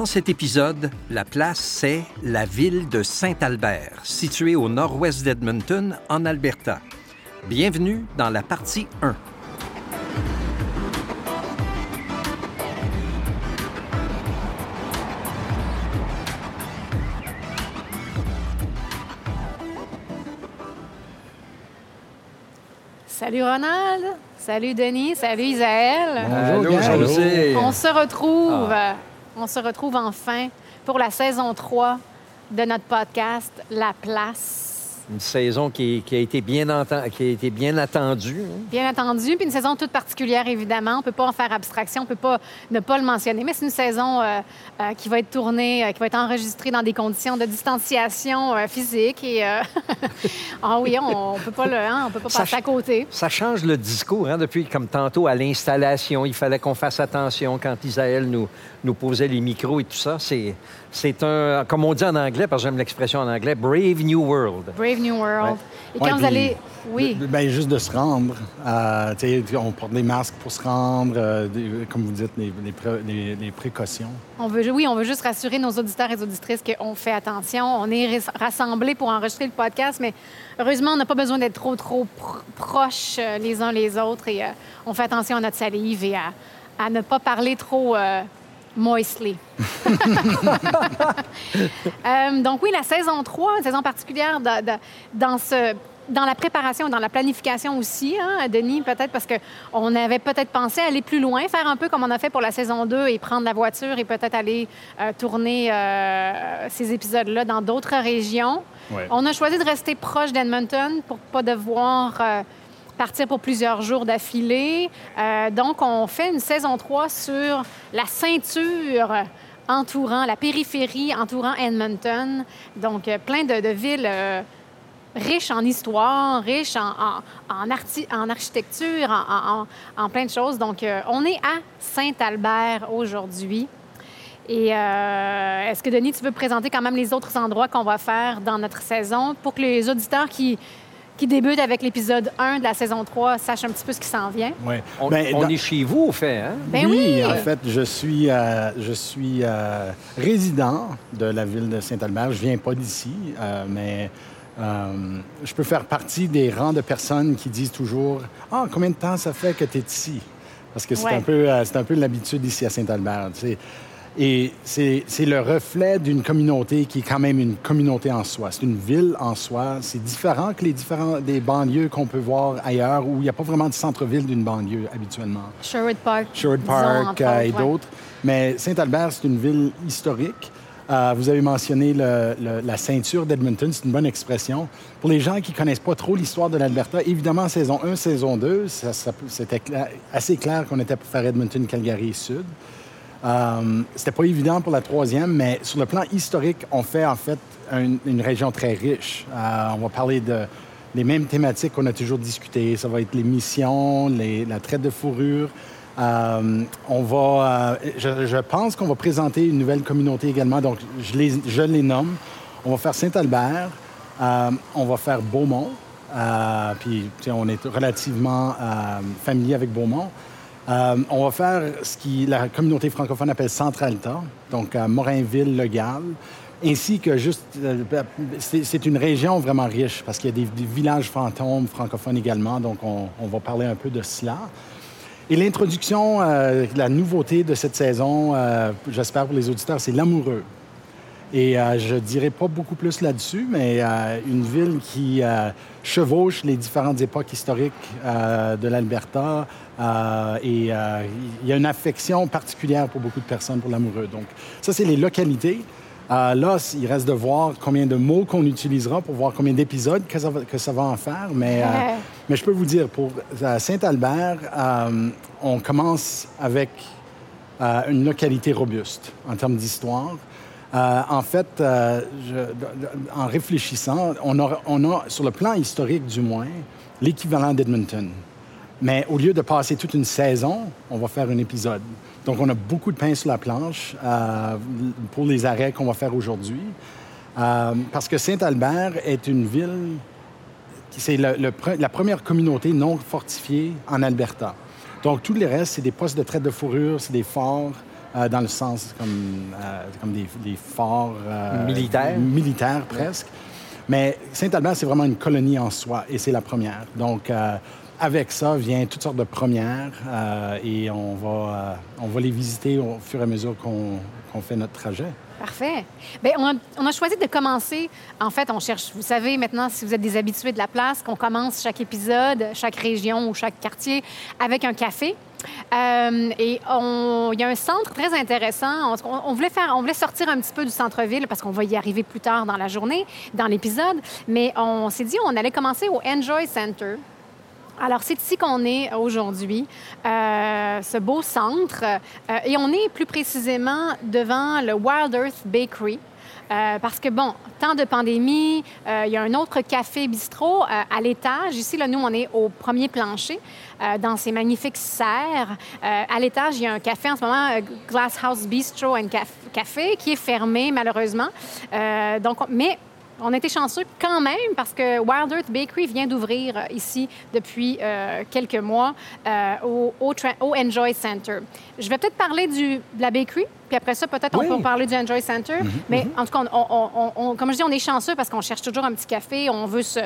Dans cet épisode, la place, c'est la ville de Saint-Albert, située au nord-ouest d'Edmonton, en Alberta. Bienvenue dans la partie 1. Salut Ronald, salut Denis, salut Isaël. Bonjour, Allô, José. On se retrouve, on se retrouve enfin pour la saison 3 de notre podcast La Place. Une saison qui, qui a, été bien enten- qui a été bien attendue. hein. Bien entendu, puis une saison toute particulière, évidemment. On ne peut pas en faire abstraction, on ne peut pas ne pas le mentionner, mais c'est une saison euh, euh, qui va être tournée, euh, qui va être enregistrée dans des conditions de distanciation physique. Et, ah oui, on ne peut pas, le, hein, on peut pas Ça passer à côté. Ça change le discours, hein, depuis comme tantôt à l'installation. Il fallait qu'on fasse attention quand Isaël nous, nous posait les micros et tout ça. C'est, c'est un, comme on dit en anglais, parce que j'aime l'expression en anglais, Brave New World. Brave New World. Et quand Ouais, vous puis allez... Oui. de- ben, juste de se rendre. euh, tu sais, on porte des masques pour se rendre, euh, des- comme vous dites, les, les pré- les- les précautions. On veut, oui, on veut juste rassurer nos auditeurs et auditrices qu'on fait attention. On est ras- rassemblés pour enregistrer le podcast, mais heureusement, on n'a pas besoin d'être trop, trop pr- proches euh, les uns les autres et euh, on fait attention à notre salive et à, à ne pas parler trop euh, moistly. Euh, donc oui, la saison 3, une saison particulière de- de- dans ce dans la préparation, dans la planification aussi, hein, Denis, peut-être parce qu'on avait peut-être pensé aller plus loin, faire un peu comme on a fait pour la saison 2 et prendre la voiture et peut-être aller euh, tourner euh, ces épisodes-là dans d'autres régions. Ouais. On a choisi de rester proche d'Edmonton pour pas devoir euh, partir pour plusieurs jours d'affilée. Euh, donc, on fait une saison 3 sur la ceinture entourant, la périphérie entourant Edmonton. Donc, euh, plein de, villes euh, riches en histoire, riches en, en, arti- en architecture, en, plein de choses. Donc, on est à Saint-Albert aujourd'hui. Et est-ce que, Denis, tu veux présenter quand même les autres endroits qu'on va faire dans notre saison pour que les auditeurs qui, qui débutent avec l'épisode 1 de la saison 3 sachent un petit peu ce qui s'en vient? Ouais. On, Ben, on dans- est chez vous, au fait. Hein? Ben oui! en fait, je suis, euh, je suis euh, résident de la ville de Saint-Albert. Je viens pas d'ici, euh, mais euh, je peux faire partie des rangs de personnes qui disent toujours Ah, combien de temps ça fait que tu es ici? Parce que c'est Ouais. un peu, euh, c'est un peu l'habitude ici à Saint-Albert. tu sais. Et c'est le reflet d'une communauté qui est quand même une communauté en soi. C'est une ville en soi. C'est différent que les différents des banlieues qu'on peut voir ailleurs où il n'y a pas vraiment de centre-ville d'une banlieue habituellement. Sherwood Park. Sherwood Park euh, et ouais. d'autres. Mais Saint-Albert, c'est une ville historique. Euh, vous avez mentionné le- le- la ceinture d'Edmonton, c'est une bonne expression. Pour les gens qui connaissent pas trop l'histoire de l'Alberta, évidemment, saison 1, saison 2, ça- ça- c'était assez clair qu'on était pour faire Edmonton, Calgary Sud. Euh, C'était pas évident pour la troisième, mais sur le plan historique, on fait en fait un- une région très riche. Euh, on va parler de les mêmes thématiques qu'on a toujours discutées. Ça va être les missions, la traite de fourrure. Euh, on va, je, pense qu'on va présenter une nouvelle communauté également. Donc, je les, nomme. On va faire Saint-Albert. On va faire Beaumont. Puis, on est relativement familier avec Beaumont. Euh, on va faire ce qui la communauté francophone appelle Centralta, donc à Morinville, Le Gall, ainsi que juste. euh, c'est une région vraiment riche parce qu'il y a des, villages fantômes francophones également, donc on, va parler un peu de cela. Et l'introduction, euh, la nouveauté de cette saison, j'espère pour les auditeurs, c'est l'amoureux. Et euh, je dirais pas beaucoup plus là-dessus, mais une ville qui chevauche les différentes époques historiques euh, de l'Alberta. euh, et euh, il y a une affection particulière pour beaucoup de personnes pour l'amoureux. Donc, ça, c'est les localités. Là, il reste de voir combien de mots qu'on utilisera pour voir combien d'épisodes que ça va, que ça va en faire. Mais, Ouais. mais je peux vous dire, pour Saint-Albert, on commence avec une localité robuste en termes d'histoire. Euh, en fait, euh, en réfléchissant, on a, sur le plan historique du moins, l'équivalent d'Edmonton. Mais au lieu de passer toute une saison, on va faire un épisode. Donc, on a beaucoup de pain sur la planche euh, pour les arrêts qu'on va faire aujourd'hui. Parce que Saint-Albert est une ville c'est la première communauté non fortifiée en Alberta. Donc, tout le reste, c'est des postes de traite de fourrure, c'est des forts. Euh, dans le sens comme, euh, comme des, des forts euh, Militaires. militaires presque. Mais Saint-Albert, c'est vraiment une colonie en soi et c'est la première. Donc, avec ça vient toutes sortes de premières et on va, on va les visiter au fur et à mesure qu'on qu'on fait notre trajet. Parfait. Bien, on, a, choisi de commencer. En fait, on cherche, vous savez maintenant, si vous êtes des habitués de la place, qu'on commence chaque épisode, chaque région ou chaque quartier avec un café. Euh, et on- il y a un centre très intéressant. On, on voulait faire, on voulait sortir un petit peu du centre-ville parce qu'on va y arriver plus tard dans la journée, dans l'épisode. Mais on s'est dit on allait commencer au Enjoy Center. Alors, c'est ici qu'on est aujourd'hui, euh, ce beau centre. Euh, et on est plus précisément devant le Wild Earth Bakery. Euh, parce que, bon, temps de pandémie, il y a un autre café bistrot à l'étage. Ici, là, nous, on est au premier plancher, dans ces magnifiques serres. À l'étage, il y a un café en ce moment, euh, Glass House Bistro and Caf- Café, qui est fermé, malheureusement. Donc, on- mais on été chanceux quand même parce que Wild Earth Bakery vient d'ouvrir euh, ici depuis euh, quelques mois euh, au, au au Enjoy Center. Je vais peut-être parler du, de la bakery, puis après ça, peut-être Oui. on peut parler du Enjoy Center. Mais en tout cas, on- on- on- on- comme je dis, on est chanceux parce qu'on cherche toujours un petit café, on veut se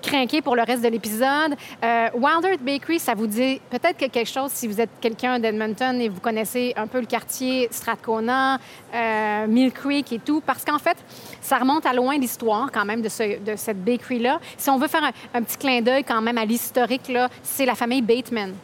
craquer pour le reste de l'épisode. Euh, Wild Earth Bakery, ça vous dit peut-être que quelque chose si vous êtes quelqu'un d'Edmonton et vous connaissez un peu le quartier Strathcona, euh, Mill Creek et tout, parce qu'en fait, ça remonte à loin l'histoire quand même de, ce- de cette bakery-là. Si on veut faire un, un petit clin d'œil quand même à l'historique, là, c'est la famille Bateman.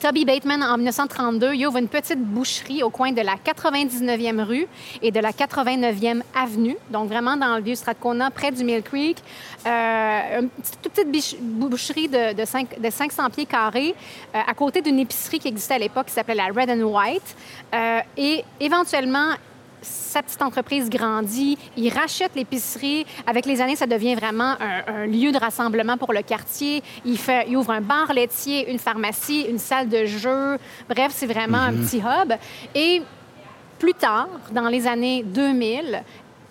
Toby Bateman, en 1932, il ouvre une petite boucherie au coin de la 99e rue et de la 89e avenue, donc vraiment dans le vieux Strathcona, près du Mill Creek. Euh, une toute petite boucherie de 500 pieds carrés, euh, à côté d'une épicerie qui existait à l'époque qui s'appelait la Red and White. Euh, et éventuellement, sa petite entreprise grandit, il rachète l'épicerie. Avec les années, ça devient vraiment un, un lieu de rassemblement pour le quartier. Il, fait, il ouvre un bar laitier, une pharmacie, une salle de jeu. Bref, c'est vraiment un petit hub. Et plus tard, dans les années 2000,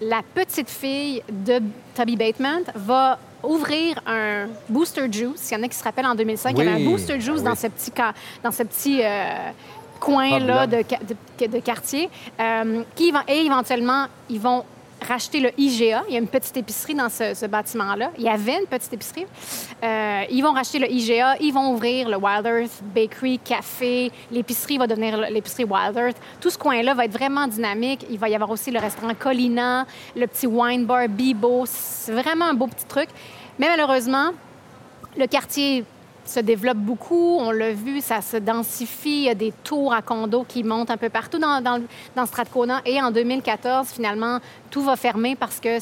la petite fille de Toby Bateman va ouvrir un Booster Juice. Il y en a qui se rappellent en 2005, il y avait un Booster Juice Ah dans ce petit, dans ce petit euh, coin-là de, de- de quartier. euh, qui et éventuellement, ils vont racheter le IGA. Il y a une petite épicerie dans ce, ce bâtiment-là. Il y avait une petite épicerie. Euh, ils vont racheter le IGA. Ils vont ouvrir le Wild Earth Bakery, café. L'épicerie va devenir l'épicerie Wild Earth. Tout ce coin-là va être vraiment dynamique. Il va y avoir aussi le restaurant Colina, le petit wine bar Bibo. C'est vraiment un beau petit truc. Mais malheureusement, le quartier se développe beaucoup, on l'a vu, ça se densifie, il y a des tours à condos qui montent un peu partout dans, dans, Strathcona. Et en 2014, finalement, tout va fermer parce que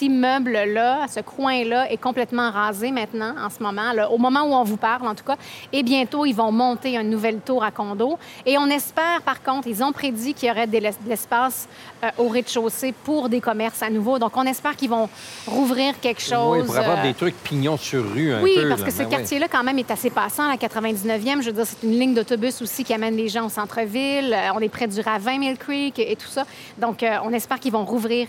cet immeuble-là, ce coin-là, est complètement rasé maintenant, en ce moment, là, au moment où on vous parle, en tout cas. Et bientôt, ils vont monter une nouvelle tour à condos. Et on espère, par contre, ils ont prédit qu'il y aurait de l'es- de l'espace euh, au rez-de-chaussée pour des commerces à nouveau. Donc, on espère qu'ils vont rouvrir quelque chose. Oui, pour avoir euh, des trucs pignons sur rue un oui, peu. parce là. que ce Ben oui. quartier-là, quand même, est assez passant, la 99e. Je veux dire, c'est une ligne d'autobus aussi qui amène les gens au centre-ville. Euh, on est près du ravin Mill Creek et, et tout ça. Donc, euh, on espère qu'ils vont rouvrir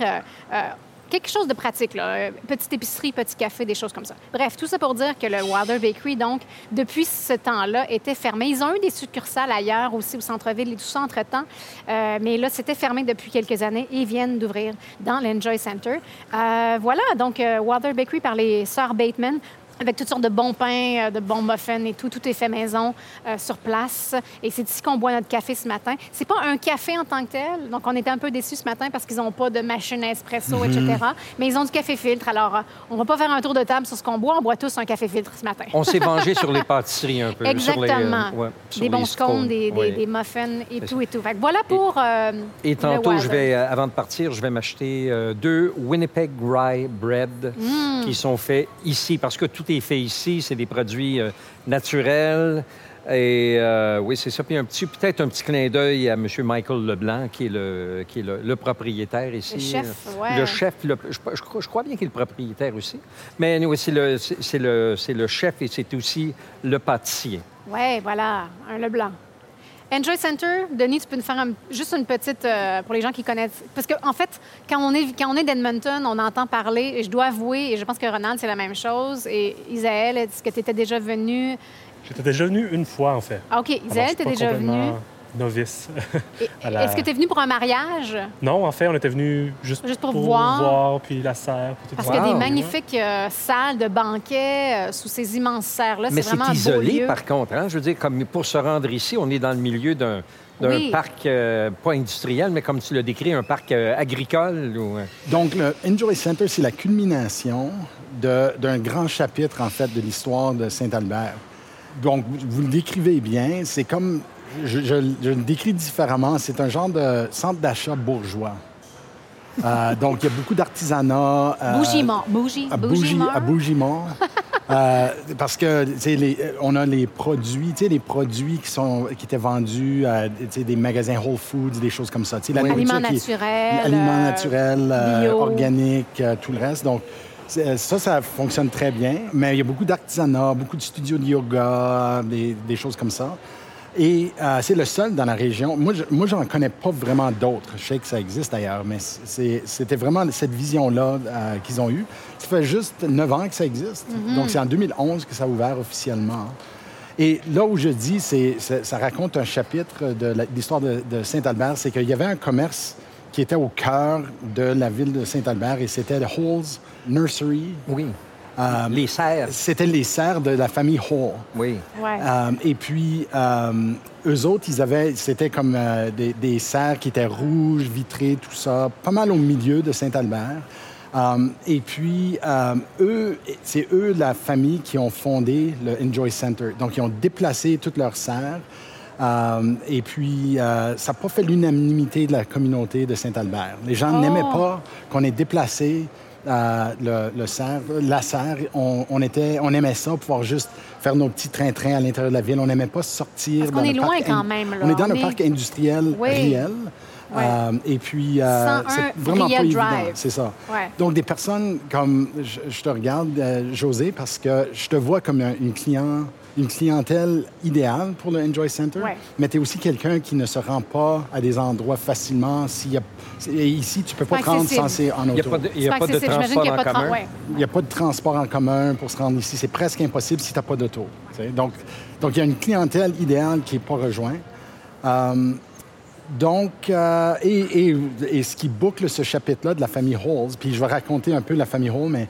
quelque chose de pratique, là. Euh, Petite épicerie, petit café, des choses comme ça. Bref, tout ça pour dire que le Wilder Bakery, donc, depuis ce temps-là, était fermé. Ils ont eu des succursales ailleurs aussi au centre-ville et tout ça entre-temps. Euh, mais là, c'était fermé depuis quelques années et ils viennent d'ouvrir dans l'Enjoy Center. Euh, voilà, donc, Wilder Bakery par les sœurs Bateman avec toutes sortes de bons pains, euh, de bons muffins et tout. Tout est fait maison euh, sur place. Et c'est ici qu'on boit notre café ce matin. C'est pas un café en tant que tel. Donc, on était un peu déçus ce matin parce qu'ils n'ont pas de machine à espresso, etc. Mais ils ont du café filtre. Alors, euh, on va pas faire un tour de table sur ce qu'on boit. On boit tous un café filtre ce matin. On s'est vengé sur les pâtisseries un peu. Exactement. Sur les, euh, ouais, sur des bons scones, des, des- oui. des muffins et tout et tout. Fait que voilà pour. euh, Et tantôt, je vais, avant de partir, je vais m'acheter deux Winnipeg Rye Bread Mm. qui sont faits ici, parce que tout est fait ici. C'est des produits euh, naturels. Et euh, oui, c'est ça. Puis un petit, peut-être un petit clin d'œil à M. Michael Leblanc, qui est le, qui est le, le propriétaire ici. Le chef, ouais. Le chef, le- je, je crois, je crois bien qu'il est le propriétaire aussi. Mais anyway, c'est le, c'est le, c'est le chef et c'est aussi le pâtissier. Oui, voilà, un Leblanc. Enjoy Center, Denis, tu peux nous faire un- juste une petite, euh, pour les gens qui connaissent. Parce qu'en en fait, quand on est, quand on est d'Edmonton, on entend parler, et je dois avouer, et je pense que Ronald, c'est la même chose. Et Isaël, est-ce que tu étais déjà venu? J'étais déjà venu une fois, en fait. Ah, OK, Isaël, tu es déjà venu? Novice. Et- à la- Est-ce que tu es venu pour un mariage? Non, en fait, on était venu juste, Juste pour voir. puis la serre. puis tout Parce ça. qu'il y a des Wow. magnifiques euh, salles de banquets euh, sous ces immenses serres-là. Mais C'est isolé, lieu. par contre. hein? Je veux dire, comme pour se rendre ici, on est dans le milieu d'un d'un Oui. parc, euh, pas industriel, mais comme tu l'as décrit, un parc euh, agricole. Ou, Donc, le Enjoy Center, c'est la culmination d'un grand chapitre, en fait, de l'histoire de Saint-Albert. Donc, vous le décrivez bien. C'est comme... Je, je- je le décris différemment. C'est un genre de centre d'achat bourgeois. Euh, donc, il y a beaucoup d'artisanat. euh, Bougie-mort. Bougie, à Bougie, Bougie-mort. à Bougie-Mort. Euh, parce que les, on a les produits, les produits qui sont qui étaient vendus à des magasins Whole Foods, des choses comme ça. Oui. Aliments naturels, aliments euh, naturels, organiques, tout le reste. Donc ça, ça fonctionne très bien. Mais il y a beaucoup d'artisanat, beaucoup de studios de yoga, des, des choses comme ça. Et euh, c'est le seul dans la région. Moi, je, moi, j'en connais pas vraiment d'autres. Je sais que ça existe ailleurs, mais c'est- c'était vraiment cette vision-là euh, qu'ils ont eue. Ça fait juste neuf ans que ça existe. Donc, c'est en 2011 que ça a ouvert officiellement. Et là où je dis, c'est, c'est- ça raconte un chapitre de la- l'histoire de, de Saint-Albert, c'est qu'il y avait un commerce qui était au cœur de la ville de Saint-Albert et c'était le Halls Nursery. oui. Euh, Les serres. C'était les serres de la famille Hall. Oui. Ouais. Euh, et puis, euh, eux autres, ils avaient, c'était comme euh, des, des serres qui étaient rouges, vitrées, tout ça, pas mal au milieu de Saint-Albert. Et puis, eux, c'est eux, la famille, qui ont fondé le Enjoy Center. Donc, ils ont déplacé toutes leurs serres. Et puis, ça n'a pas fait l'unanimité de la communauté de Saint-Albert. Les gens Oh. n'aimaient pas qu'on ait déplacé euh, le, la serre. On, on était, on aimait ça, pouvoir juste faire nos petits trains-trains à l'intérieur de la ville. On n'aimait pas sortir. Parce dans est loin quand in- même, là. On est dans On le est- parc industriel Oui. réel. Ouais. Euh, et puis, euh, 101 c'est vraiment pas évident. C'est ça. Ouais. Donc, des personnes comme je, je te regarde, euh, José, parce que je te vois comme un- une, client, une clientèle idéale pour le Enjoy Center, Ouais. mais tu es aussi quelqu'un qui ne se rend pas à des endroits facilement. Y a, et ici, tu peux pas te rendre sans c'est en n'y auto. il y C'est a pas de transport en commun. Il n'y a pas de transport en commun pour se rendre ici. C'est presque impossible si tu n'as pas d'auto. Donc, donc, il y a une clientèle idéale qui n'est pas rejointe. Euh, donc, euh, et, et- et ce qui boucle ce chapitre-là de la famille Halls, puis je vais raconter un peu la famille Hall, mais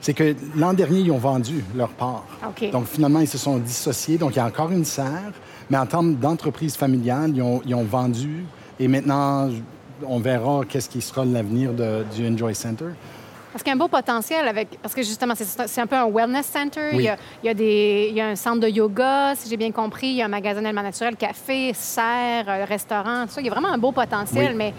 c'est que l'an dernier, ils ont vendu leur part. Donc, finalement, ils se sont dissociés. Donc, il y a encore une serre, mais en termes d'entreprise familiale, ils ont, ils ont vendu. Et maintenant, on verra qu'est-ce qui sera l'avenir de- du Enjoy Center. Parce qu'il y a un beau potentiel avec. Parce que justement, c'est un peu un wellness center. Oui. Il, y a, il y a des, il y a un centre de yoga, si j'ai bien compris. Il y a un magasin d'aliments naturels, café, serre, euh, restaurant, tout ça. Il y a vraiment un beau potentiel, Oui. mais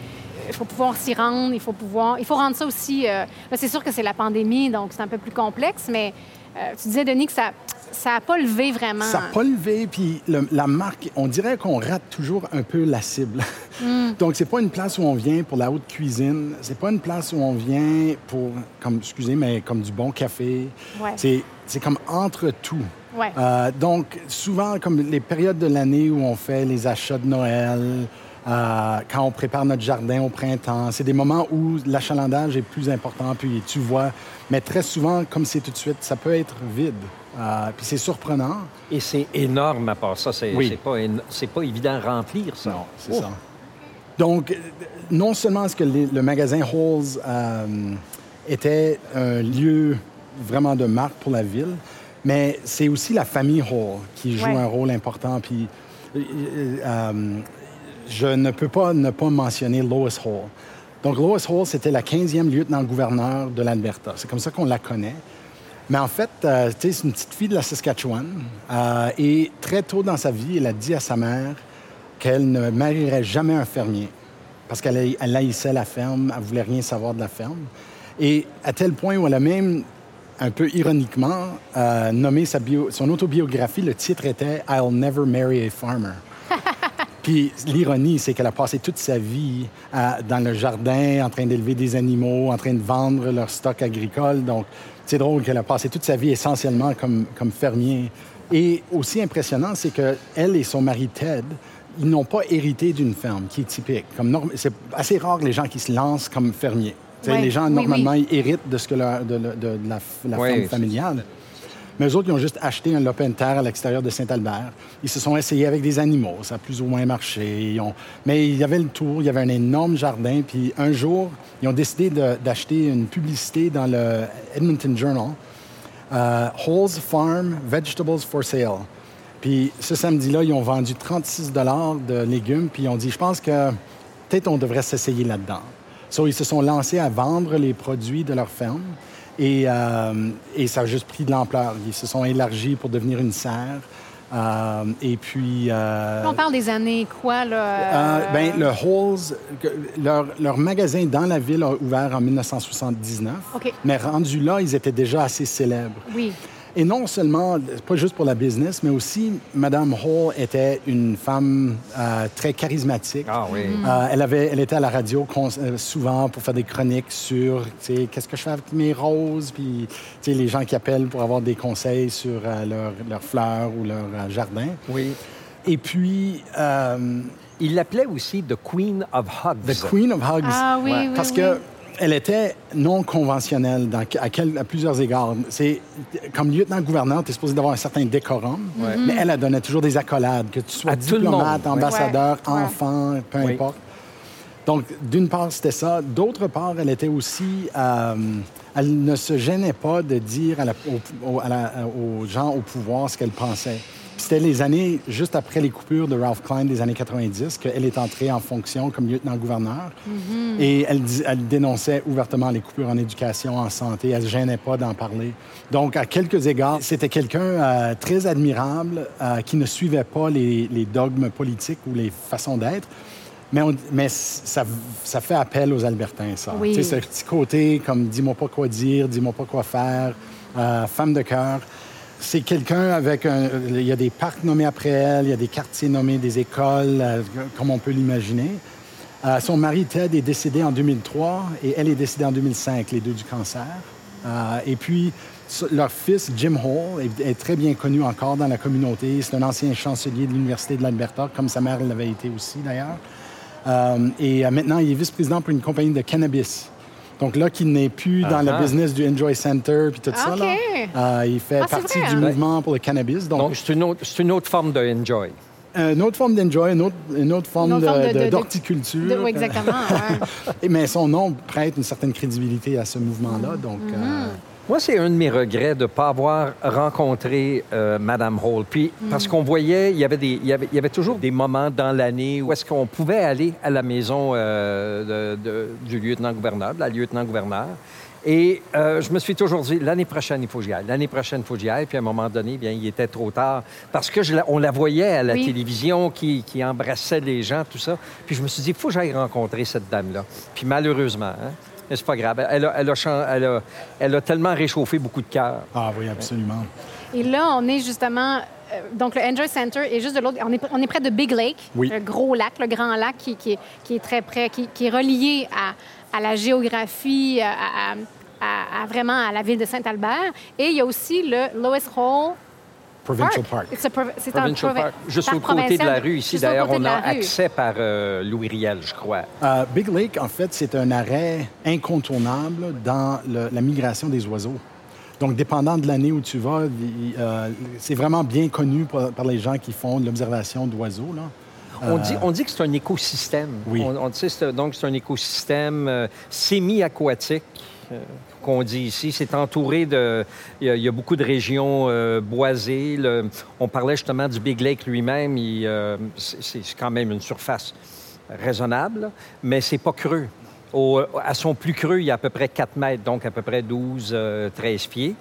il faut pouvoir s'y rendre. Il faut pouvoir. Il faut rendre ça aussi. euh, là, c'est sûr que c'est la pandémie, donc c'est un peu plus complexe, mais euh, tu disais, Denis, que ça ça n'a pas levé vraiment. Ça n'a pas levé, puis le- la marque, on dirait qu'on rate toujours un peu la cible. Hmm. Donc, c'est pas une place où on vient pour la haute cuisine, c'est pas une place où on vient pour, comme, excusez, mais comme du bon café. Ouais. C'est, c'est comme entre tout. Ouais. Euh, donc, souvent, comme les périodes de l'année où on fait les achats de Noël, euh, quand on prépare notre jardin au printemps, c'est des moments où l'achalandage est plus important, puis tu vois. Mais très souvent, comme c'est tout de suite, ça peut être vide. Euh, puis c'est surprenant. Et c'est énorme à part ça. C'est Oui. pas, évident à remplir, ça. Non, c'est Oh. ça. Donc, euh, non seulement est-ce que les- le magasin Halls euh, était un lieu vraiment de marque pour la ville, mais c'est aussi la famille Hall qui joue Ouais. un rôle important. Puis, euh, euh, je ne peux pas ne pas mentionner Lois Hall. Donc, Lois Hall, c'était la 15e lieutenant-gouverneur de l'Alberta. C'est comme ça qu'on la connaît. Mais en fait, euh, c'est une petite fille de la Saskatchewan. euh, et très tôt dans sa vie, elle a dit à sa mère qu'elle ne marierait jamais un fermier parce qu'elle haï- elle haïssait la ferme, elle voulait rien savoir de la ferme. Et à tel point où elle a même, un peu ironiquement, euh, nommé sa son autobiographie, le titre était I'll never marry a farmer. Puis l'ironie, c'est qu'elle a passé toute sa vie à- dans le jardin, en train d'élever des animaux, en train de vendre leur stock agricole. Donc, c'est drôle qu'elle a passé toute sa vie essentiellement comme, comme fermier. Et aussi impressionnant, c'est que elle et son mari Ted, ils n'ont pas hérité d'une ferme, qui est typique. Comme norm- C'est assez rare les gens qui se lancent comme fermiers. Ouais. Les gens, normalement, oui. ils héritent de, ce que leur- de, de- de la, la Ouais, ferme c'est- familiale. Mais eux autres, ils ont juste acheté un lopin de terre à l'extérieur de Saint-Albert. Ils se sont essayés avec des animaux. Ça a plus ou moins marché. Mais il y avait le tour, il y avait un énorme jardin. Puis un jour, ils ont décidé d'acheter une publicité dans le Edmonton Journal. Euh, Halls Farm Vegetables for Sale. Puis ce samedi-là, ils ont vendu 36 de légumes, puis ils ont dit, je pense que peut-être on devrait s'essayer là-dedans. So, ils se sont lancés à vendre les produits de leur ferme et, euh, et ça a juste pris de l'ampleur. Ils se sont élargis pour devenir une serre. Euh, et puis... euh, On parle des années quoi, là? euh, ben, le Halls, leur, leur magasin dans la ville a ouvert en 1979. OK. Mais rendu là, ils étaient déjà assez célèbres. Oui. Et non seulement, pas juste pour la business, mais aussi, Madame Hall était une femme euh, très charismatique. Ah oui. Euh, elle, avait, elle était à la radio euh, souvent pour faire des chroniques sur, tu sais, qu'est-ce que je fais avec mes roses, puis, tu sais, les gens qui appellent pour avoir des conseils sur euh, leurs leurs fleurs ou leur euh, jardin. Oui. Et puis, euh, Il l'appelait aussi The Queen of Hugs. The Queen of Hugs. Ah oui, oui, Parce oui. que elle était non conventionnelle dans, à, quel- à plusieurs égards. C'est comme lieutenant-gouverneur, tu es supposé d'avoir un certain décorum, mais elle, elle donnait toujours des accolades, que tu sois À diplomate, ambassadeur. Ouais. enfant, peu Oui. importe. Donc, d'une part, c'était ça. D'autre part, elle était aussi... euh, elle ne se gênait pas de dire à la- au- au- à la- aux gens au pouvoir ce qu'elle pensait. C'était les années, juste après les coupures de Ralph Klein des années 90, qu'elle est entrée en fonction comme lieutenant-gouverneur. Et elle, dénonçait ouvertement les coupures en éducation, en santé. Elle ne gênait pas d'en parler. Donc, à quelques égards, c'était quelqu'un euh, très admirable euh, qui ne suivait pas les, les dogmes politiques ou les façons d'être. Mais, on- mais ça, ça fait appel aux Albertains, ça. Oui. Tu sais, ce petit côté comme dis-moi pas quoi dire, dis-moi pas quoi faire, euh, femme de cœur. C'est quelqu'un avec un. Il y a des parcs nommés après elle, il y a des quartiers nommés, des écoles, euh, comme on peut l'imaginer. Euh, son mari Ted est décédé en 2003 et elle est décédée en 2005, les deux du cancer. Euh, et puis, leur fils, Jim Hall, est, très bien connu encore dans la communauté. C'est un ancien chancelier de l'Université de l'Alberta, comme sa mère l'avait été aussi d'ailleurs. Et maintenant, il est vice-président pour une compagnie de cannabis. Donc là, qui n'est plus dans le business du Enjoy Center puis tout ça. OK. Là. Euh, il fait Ah, partie vrai, du hein? mouvement pour le cannabis. Donc, Donc, c'est une, autre- c'est une autre forme de enjoy. une autre forme d'enjoy, une autre, une autre forme Une autre d'horticulture. Oui, exactement. ouais. Mais son nom prête une certaine crédibilité à ce mouvement-là. Donc, euh, Moi, c'est un de mes regrets de ne pas avoir rencontré euh, Madame Hall. Puis, parce qu'on voyait, il y, avait des, il, y avait, il y avait toujours des moments dans l'année où est-ce qu'on pouvait aller à la maison euh, de- de- du lieutenant-gouverneur, de la lieutenant-gouverneur. Et euh, je me suis toujours dit, l'année prochaine, il faut que j'y aille. L'année prochaine, il faut que j'y aille. Puis à un moment donné, bien, il était trop tard. Parce que je la- on la voyait à la Oui. télévision qui, qui embrassait les gens, tout ça. Puis je me suis dit, il faut que j'aille rencontrer cette dame-là. Puis malheureusement, hein, mais c'est pas grave. Elle a, elle, a, chan- elle, a, elle a tellement réchauffé beaucoup de cœur. ah oui, absolument. Et là, on est justement. euh, donc, le Enjoy Center est juste de l'autre. On est, on est près de Big Lake, Oui. le gros lac, le grand lac qui, qui est, qui est très près, qui, qui est relié à, à la géographie, à, à- à- à vraiment à la ville de Saint-Albert. Et il y a aussi le Lois Hall Provincial Park. C'est un prov- c'est un Provincial provi- Park, juste au côté de la rue ici. D'ailleurs, on a accès par euh, Louis Riel, je crois. Euh, Big Lake, en fait, c'est un arrêt incontournable dans le- la migration des oiseaux. Donc, dépendant de l'année où tu vas, euh, c'est vraiment bien connu par, par les gens qui font de l'observation d'oiseaux. là. On, dit, on dit que c'est un écosystème. Oui. On, on dit, c'est- donc, c'est un écosystème euh, semi-aquatique. Qu'on dit ici, c'est entouré de... Il y, a, beaucoup de régions euh, boisées. On parlait justement du Big Lake lui-même. euh, c'est quand même une surface raisonnable, mais c'est pas creux. À son plus creux, il y a à peu près 4 mètres, donc à peu près 12, euh, 13 pieds.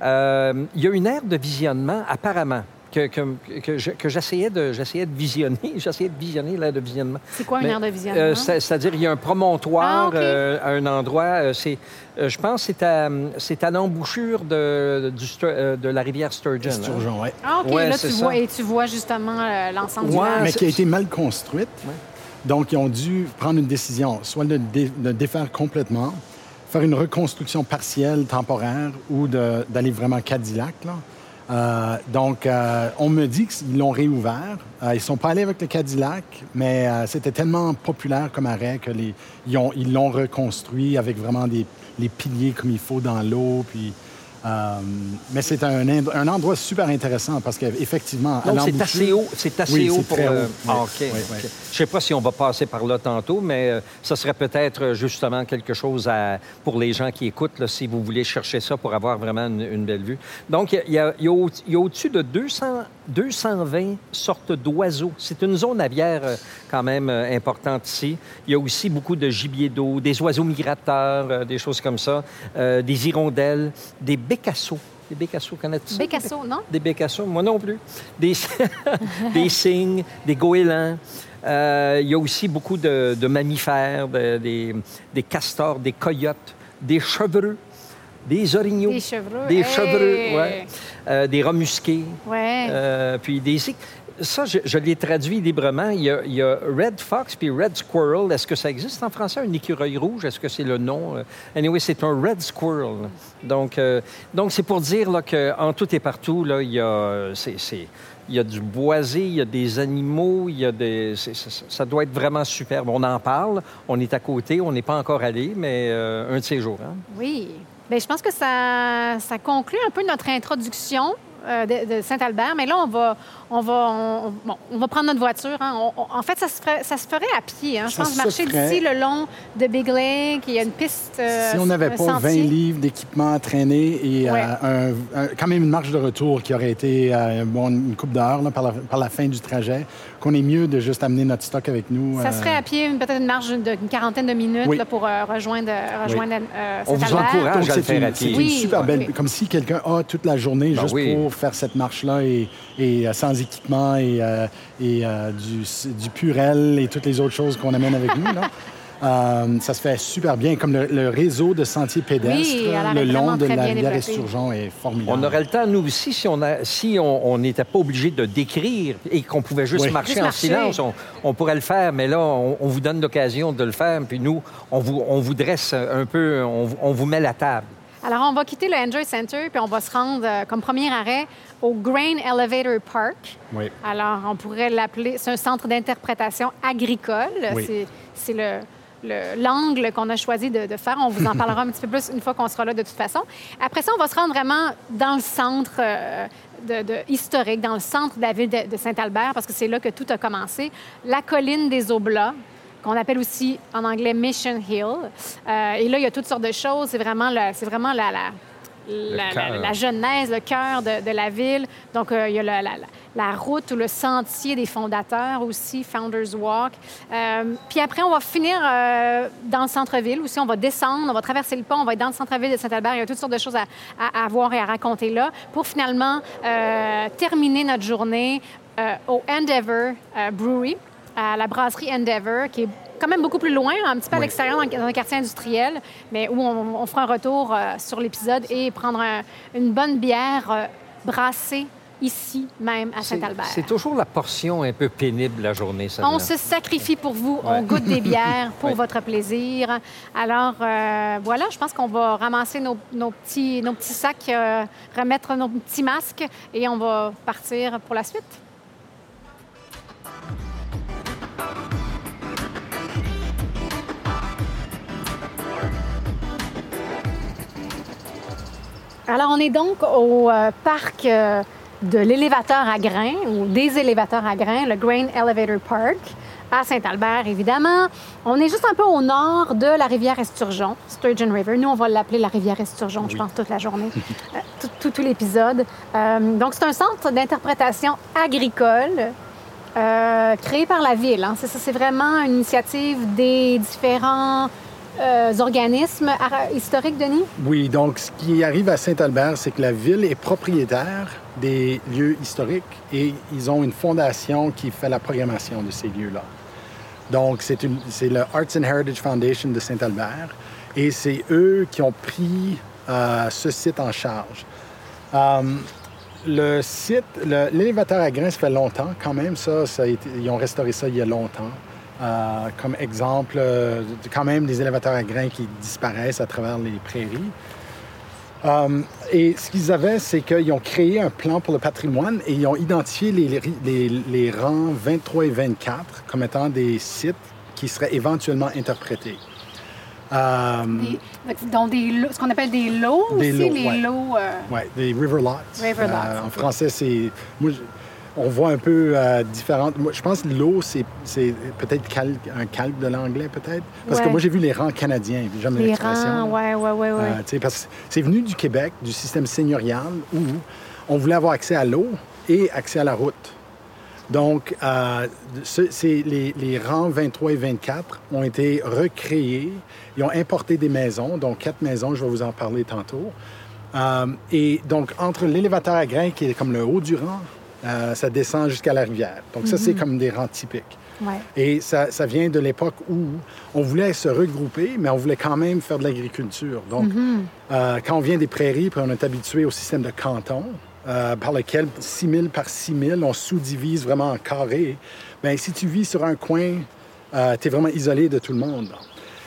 Il y a une aire de visionnement, apparemment, que, que, que je- que j'essayais de, visionner. J'essayais de visionner l'aire de visionnement. C'est quoi une aire de visionnement? euh, c'est- C'est-à-dire, il y a un promontoire Ah, euh, à un endroit. euh, c'est, euh, je pense que c'est à, c'est à l'embouchure de, du la rivière Sturgeon. hein. Sturgeon, ouais. Ah, OK. Ouais, là, tu ça. vois, et tu vois justement euh, l'ensemble du Ouais, lac. Mais qui a été mal construite. Donc, ils ont dû prendre une décision, soit de dé- de défaire complètement, faire une reconstruction partielle, temporaire, ou d'aller vraiment Cadillac. Là. Euh, donc, euh, on me dit qu'ils l'ont réouvert. Euh, ils sont pas allés avec le Cadillac, mais euh, c'était tellement populaire comme arrêt que ils l'ont reconstruit avec vraiment des, les piliers comme il faut dans l'eau. Puis, Euh, mais c'est un, endroit super intéressant parce qu'effectivement, à c'est assez haut. C'est assez Oui, haut pour. très euh, haut. ah, Oui, OK. oui, OK. oui. Je ne sais pas si on va passer par là tantôt, mais euh, ça serait peut-être euh, justement quelque chose à- pour les gens qui écoutent, là, si vous voulez chercher ça pour avoir vraiment une, une belle vue. Donc, il y a, a au- il y a au-dessus de 200, 220 sortes d'oiseaux. C'est une zone aviaire euh, quand même euh, importante ici. Il y a aussi beaucoup de gibier d'eau, des oiseaux migrateurs, euh, des choses comme ça, euh, des hirondelles, des bécassos. Des bécassos, connais-tu ça? Bécasso, non? Des bécassons, moi non plus. Des, des cygnes, des goélands. Euh, il y a aussi beaucoup de, de mammifères, de- des, des castors, des coyotes, des chevreux, des orignaux. Des chevreux. Des Hey! chevreux, ouais. Euh, des rats musqués. Ouais. Euh, puis des. Ça, je, je l'ai traduit librement. Il y, a, il y a Red Fox puis Red Squirrel. Est-ce que ça existe en français, un écureuil rouge? Est-ce que c'est le nom? Euh, Anyway, c'est un Red Squirrel. Donc, euh, donc c'est pour dire qu'en tout et partout, là, il y a... c'est- il y a du boisé, il y a des animaux, il y a des... ça doit être vraiment superbe. On en parle, on est à côté, on n'est pas encore allé, mais euh, un de ces jours. hein? Oui. Bien, je pense que ça, ça conclut un peu notre introduction euh, de, Saint-Albert. Mais là, on va, on va, on, bon, on va prendre notre voiture. hein. On- en fait, ça se, ferait, ça se ferait à pied. hein. Je Ça pense se marcher d'ici le long de Big Lake. Il y a une piste. euh, Si on n'avait pas 20 sentier. livres d'équipement à traîner et euh, Ouais. un- un- quand même une marche de retour qui aurait été euh, bon, une coupe d'heures là, par, par la fin du trajet, qu'on est mieux de juste amener notre stock avec nous. Ça euh, se ferait à pied, une- peut-être une marche d'une quarantaine de minutes Oui. là, pour euh, rejoindre, rejoindre euh, On vous encourage. donc, à le faire une, à pied. c'est une Oui, super belle... oui. Comme si quelqu'un a toute la journée Ben juste oui. pour faire cette marche-là et, et, euh, sans équipement et, euh, et euh, du, du purel et toutes les autres choses qu'on amène avec nous. Là. Euh, ça se fait super bien, comme le, le réseau de sentiers pédestres Oui, le long de la rivière. Esturgeon est formidable. On aurait le temps, nous aussi, si on si on on n'était pas obligé de décrire et qu'on pouvait juste Oui. marcher Juste en marcher. silence, on, on pourrait le faire. Mais là, on, on vous donne l'occasion de le faire. Puis nous, on vous, on vous dresse un peu, on, vous- on vous met la table. Alors, on va quitter le Enjoy Center, puis on va se rendre euh, comme premier arrêt au Grain Elevator Park. Oui. Alors, on pourrait l'appeler, c'est un centre d'interprétation agricole. Oui. C'est, le- l'angle qu'on a choisi de, de faire. On vous en parlera un petit peu plus une fois qu'on sera là de toute façon. Après ça, on va se rendre vraiment dans le centre euh, de, de- historique, dans le centre de la ville de, de Saint-Albert, parce que c'est là que tout a commencé. La colline des Oblats qu'on appelle aussi en anglais Mission Hill. Euh, et là, il y a toutes sortes de choses. C'est vraiment, c'est vraiment la, la, la, la- la genèse, le cœur de, de la ville. Donc, euh, il y a la, route ou le sentier des fondateurs aussi, Founders Walk. Euh, puis après, on va finir euh, dans le centre-ville aussi. On va descendre, on va traverser le pont, on va être dans le centre-ville de Saint-Albert. Il y a toutes sortes de choses à, à- à voir et à raconter là pour finalement terminer notre journée au Endeavour Brewery, à la brasserie Endeavour, qui est quand même beaucoup plus loin, un petit peu à Oui. l'extérieur, dans, dans un quartier industriel, mais où on, on fera un retour euh, sur l'épisode et prendre un- une bonne bière euh, brassée ici même à Saint-Albert. C'est toujours la portion un peu pénible de la journée, ça. On se sacrifie pour vous, on goûte des bières pour Ouais. votre plaisir. Alors euh, voilà, je pense qu'on va ramasser nos, nos petits, nos petits sacs, euh, remettre nos petits masques et on va partir pour la suite. Alors, on est donc au euh, parc euh, de l'élévateur à grains, ou des élévateurs à grains, le Grain Elevator Park, à Saint-Albert, évidemment. On est juste un peu au nord de la rivière Esturgeon, Sturgeon River. Nous, on va l'appeler la rivière Esturgeon, je pense, toute la journée, euh, tout, tout, tout l'épisode. Donc, c'est un centre d'interprétation agricole créé par la ville. hein. C'est vraiment une initiative des différents euh, organismes historiques, Denis? Oui, donc ce qui arrive à Saint-Albert, c'est que la ville est propriétaire des lieux historiques et ils ont une fondation qui fait la programmation de ces lieux-là. Donc, c'est le Arts and Heritage Foundation de Saint-Albert et c'est eux qui ont pris euh, ce site en charge. Euh, le site, l'élévateur à grains, ça fait longtemps quand même, ça, ils ont restauré ça il y a longtemps. Euh, comme exemple, euh, quand même des élévateurs à grains qui disparaissent à travers les prairies. Euh, et ce qu'ils avaient, c'est qu'ils ont créé un plan pour le patrimoine et ils ont identifié les, les- les rangs 23 et 24 comme étant des sites qui seraient éventuellement interprétés. Des- donc, des ce qu'on appelle des lots Des aussi, lots, les ouais. lots. ouais, des river lots. River lots, en français, c'est. Moi, je- on voit un peu euh, différentes. Moi, je pense que l'eau, c'est, c'est peut-être un calque de l'anglais, peut-être. Parce que moi, j'ai vu les rangs canadiens. J'aime les l'expression. rangs, ouais, ouais, ouais, ouais. Euh, parce que c'est venu du Québec, du système seigneurial, où on voulait avoir accès à l'eau et accès à la route. Donc, euh, ce- c'est les, les rangs 23 et 24 ont été recréés. Ils ont importé des maisons, donc quatre maisons, je vais vous en parler tantôt. Euh, et donc, entre l'élévateur à grains, qui est comme le haut du rang, euh, ça descend jusqu'à la rivière. Donc, ça, c'est comme des rangs typiques. ouais. Et ça, ça vient de l'époque où on voulait se regrouper, mais on voulait quand même faire de l'agriculture. Donc, euh, quand on vient des prairies, puis on est habitué au système de canton, euh, par lequel 6 000 par 6 000, on sous-divise vraiment en carrés, bien, si tu vis sur un coin, tu es vraiment isolé de tout le monde.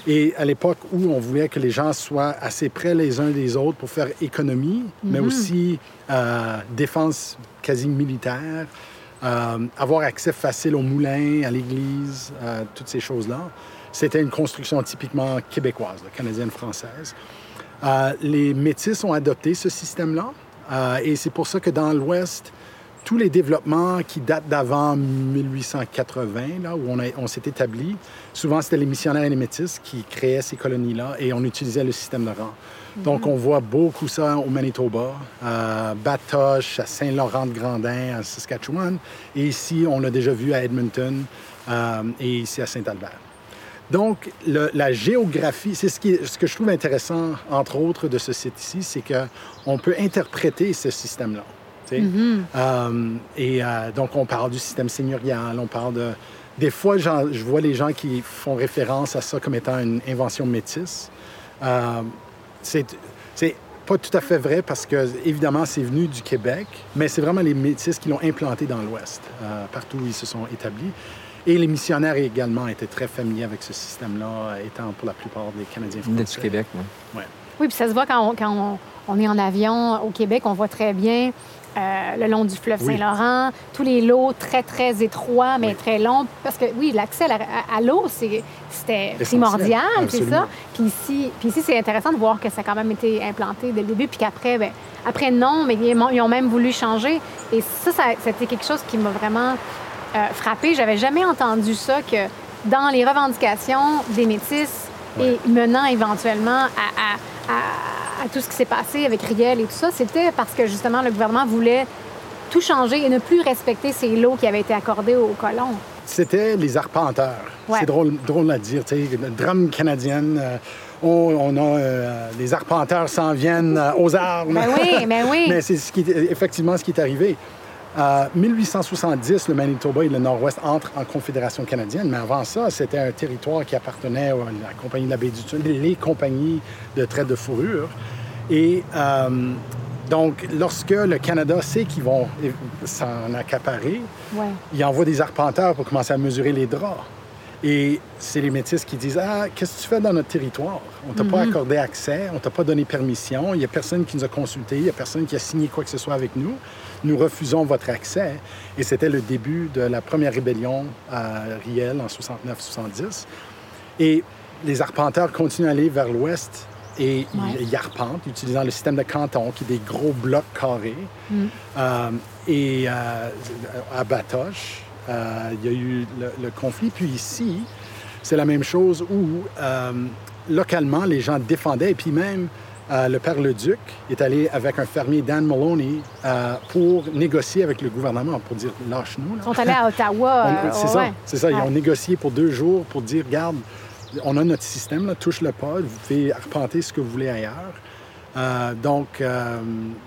Et à l'époque où on voulait que les gens soient assez près les uns des autres pour faire économie, mais aussi euh, défense quasi militaire, euh, avoir accès facile aux moulins, à l'église, euh, toutes ces choses-là, c'était une construction typiquement québécoise, canadienne-française. Les Métis ont adopté ce système-là. et c'est pour ça que dans l'Ouest, tous les développements qui datent d'avant 1880, là, où on, s'est établi, souvent c'était les missionnaires et les Métis qui créaient ces colonies-là et on utilisait le système de rang. Donc on voit beaucoup ça au Manitoba, à Batoche, à Saint-Laurent-de-Grandin, à Saskatchewan. Et ici, on l'a déjà vu à Edmonton euh, et ici à Saint-Albert. Donc, le- la géographie, c'est ce, qui est- ce que je trouve intéressant, entre autres, de ce site ici, c'est qu'on peut interpréter ce système-là. Tu sais. Euh, et euh, donc, on parle du système seigneurial, on parle de... Des fois, je vois les gens qui font référence à ça comme étant une invention métisse. Euh, c'est c'est pas tout à fait vrai parce que, évidemment, c'est venu du Québec, mais c'est vraiment les métis qui l'ont implanté dans l'Ouest, euh, partout où ils se sont établis. Et les missionnaires également étaient très familiers avec ce système-là, étant pour la plupart des Canadiens français. du Québec. Ouais. Oui, puis ça se voit quand on, quand on, on est en avion au Québec, on voit très bien euh, le long du fleuve Oui. Saint-Laurent, tous les lots très, très étroits, mais Oui. très longs. Parce que, oui, l'accès à, la- à- à l'eau, c'est- c'était primordial, c'est ça. Puis ici, puis ici c'est intéressant de voir que ça a quand même été implanté dès le début, puis qu'après, ben, après, non, mais ils ont- ils ont même voulu changer. Et ça, ça c'était quelque chose qui m'a vraiment euh, frappée. J'avais jamais entendu ça, que dans les revendications des Métis, et menant éventuellement à, à- à- à tout ce qui s'est passé avec Riel et tout ça, c'était parce que justement le gouvernement voulait tout changer et ne plus respecter ces lots qui avaient été accordés aux colons. C'était les arpenteurs. Ouais. C'est drôle, drôle à dire. tu sais, drame canadienne. euh, on, on a euh, les arpenteurs s'en viennent euh, aux armes. Ben oui, ben oui. Mais c'est ce qui est- effectivement ce qui est arrivé. Euh, 1870, le Manitoba et le Nord-Ouest entrent en Confédération canadienne, mais avant ça, c'était un territoire qui appartenait à la Compagnie de la baie du Sud, les compagnies de traite de fourrure. Et euh, donc, lorsque le Canada sait qu'ils vont s'en accaparer, Ouais. il envoie des arpenteurs pour commencer à mesurer les draps. Et c'est les métis qui disent Ah, qu'est-ce que tu fais dans notre territoire? On t'a pas accordé accès, on t'a pas donné permission, il y a personne qui nous a consultés, il y a personne qui a signé quoi que ce soit avec nous. Nous refusons votre accès. Et c'était le début de la première rébellion à Riel en 69-70. Et les arpenteurs continuent à aller vers l'ouest et ils- Ouais. ils arpentent, utilisant le système de canton, qui est des gros blocs carrés. Euh, et euh, à Batoche, euh, il y a eu le, le conflit. Puis ici, c'est la même chose où, localement, les gens défendaient. Et puis même, euh, le père Leduc est allé avec un fermier, Dan Maloney, euh, pour négocier avec le gouvernement, pour dire « lâche-nous ». Ils sont allés à Ottawa. Euh, c'est ouais. ça, c'est ça. Ils Ouais. ont négocié pour deux jours pour dire, regarde, on a notre système, là, touche-le pas, vous pouvez arpenter ce que vous voulez ailleurs. Euh, donc, euh,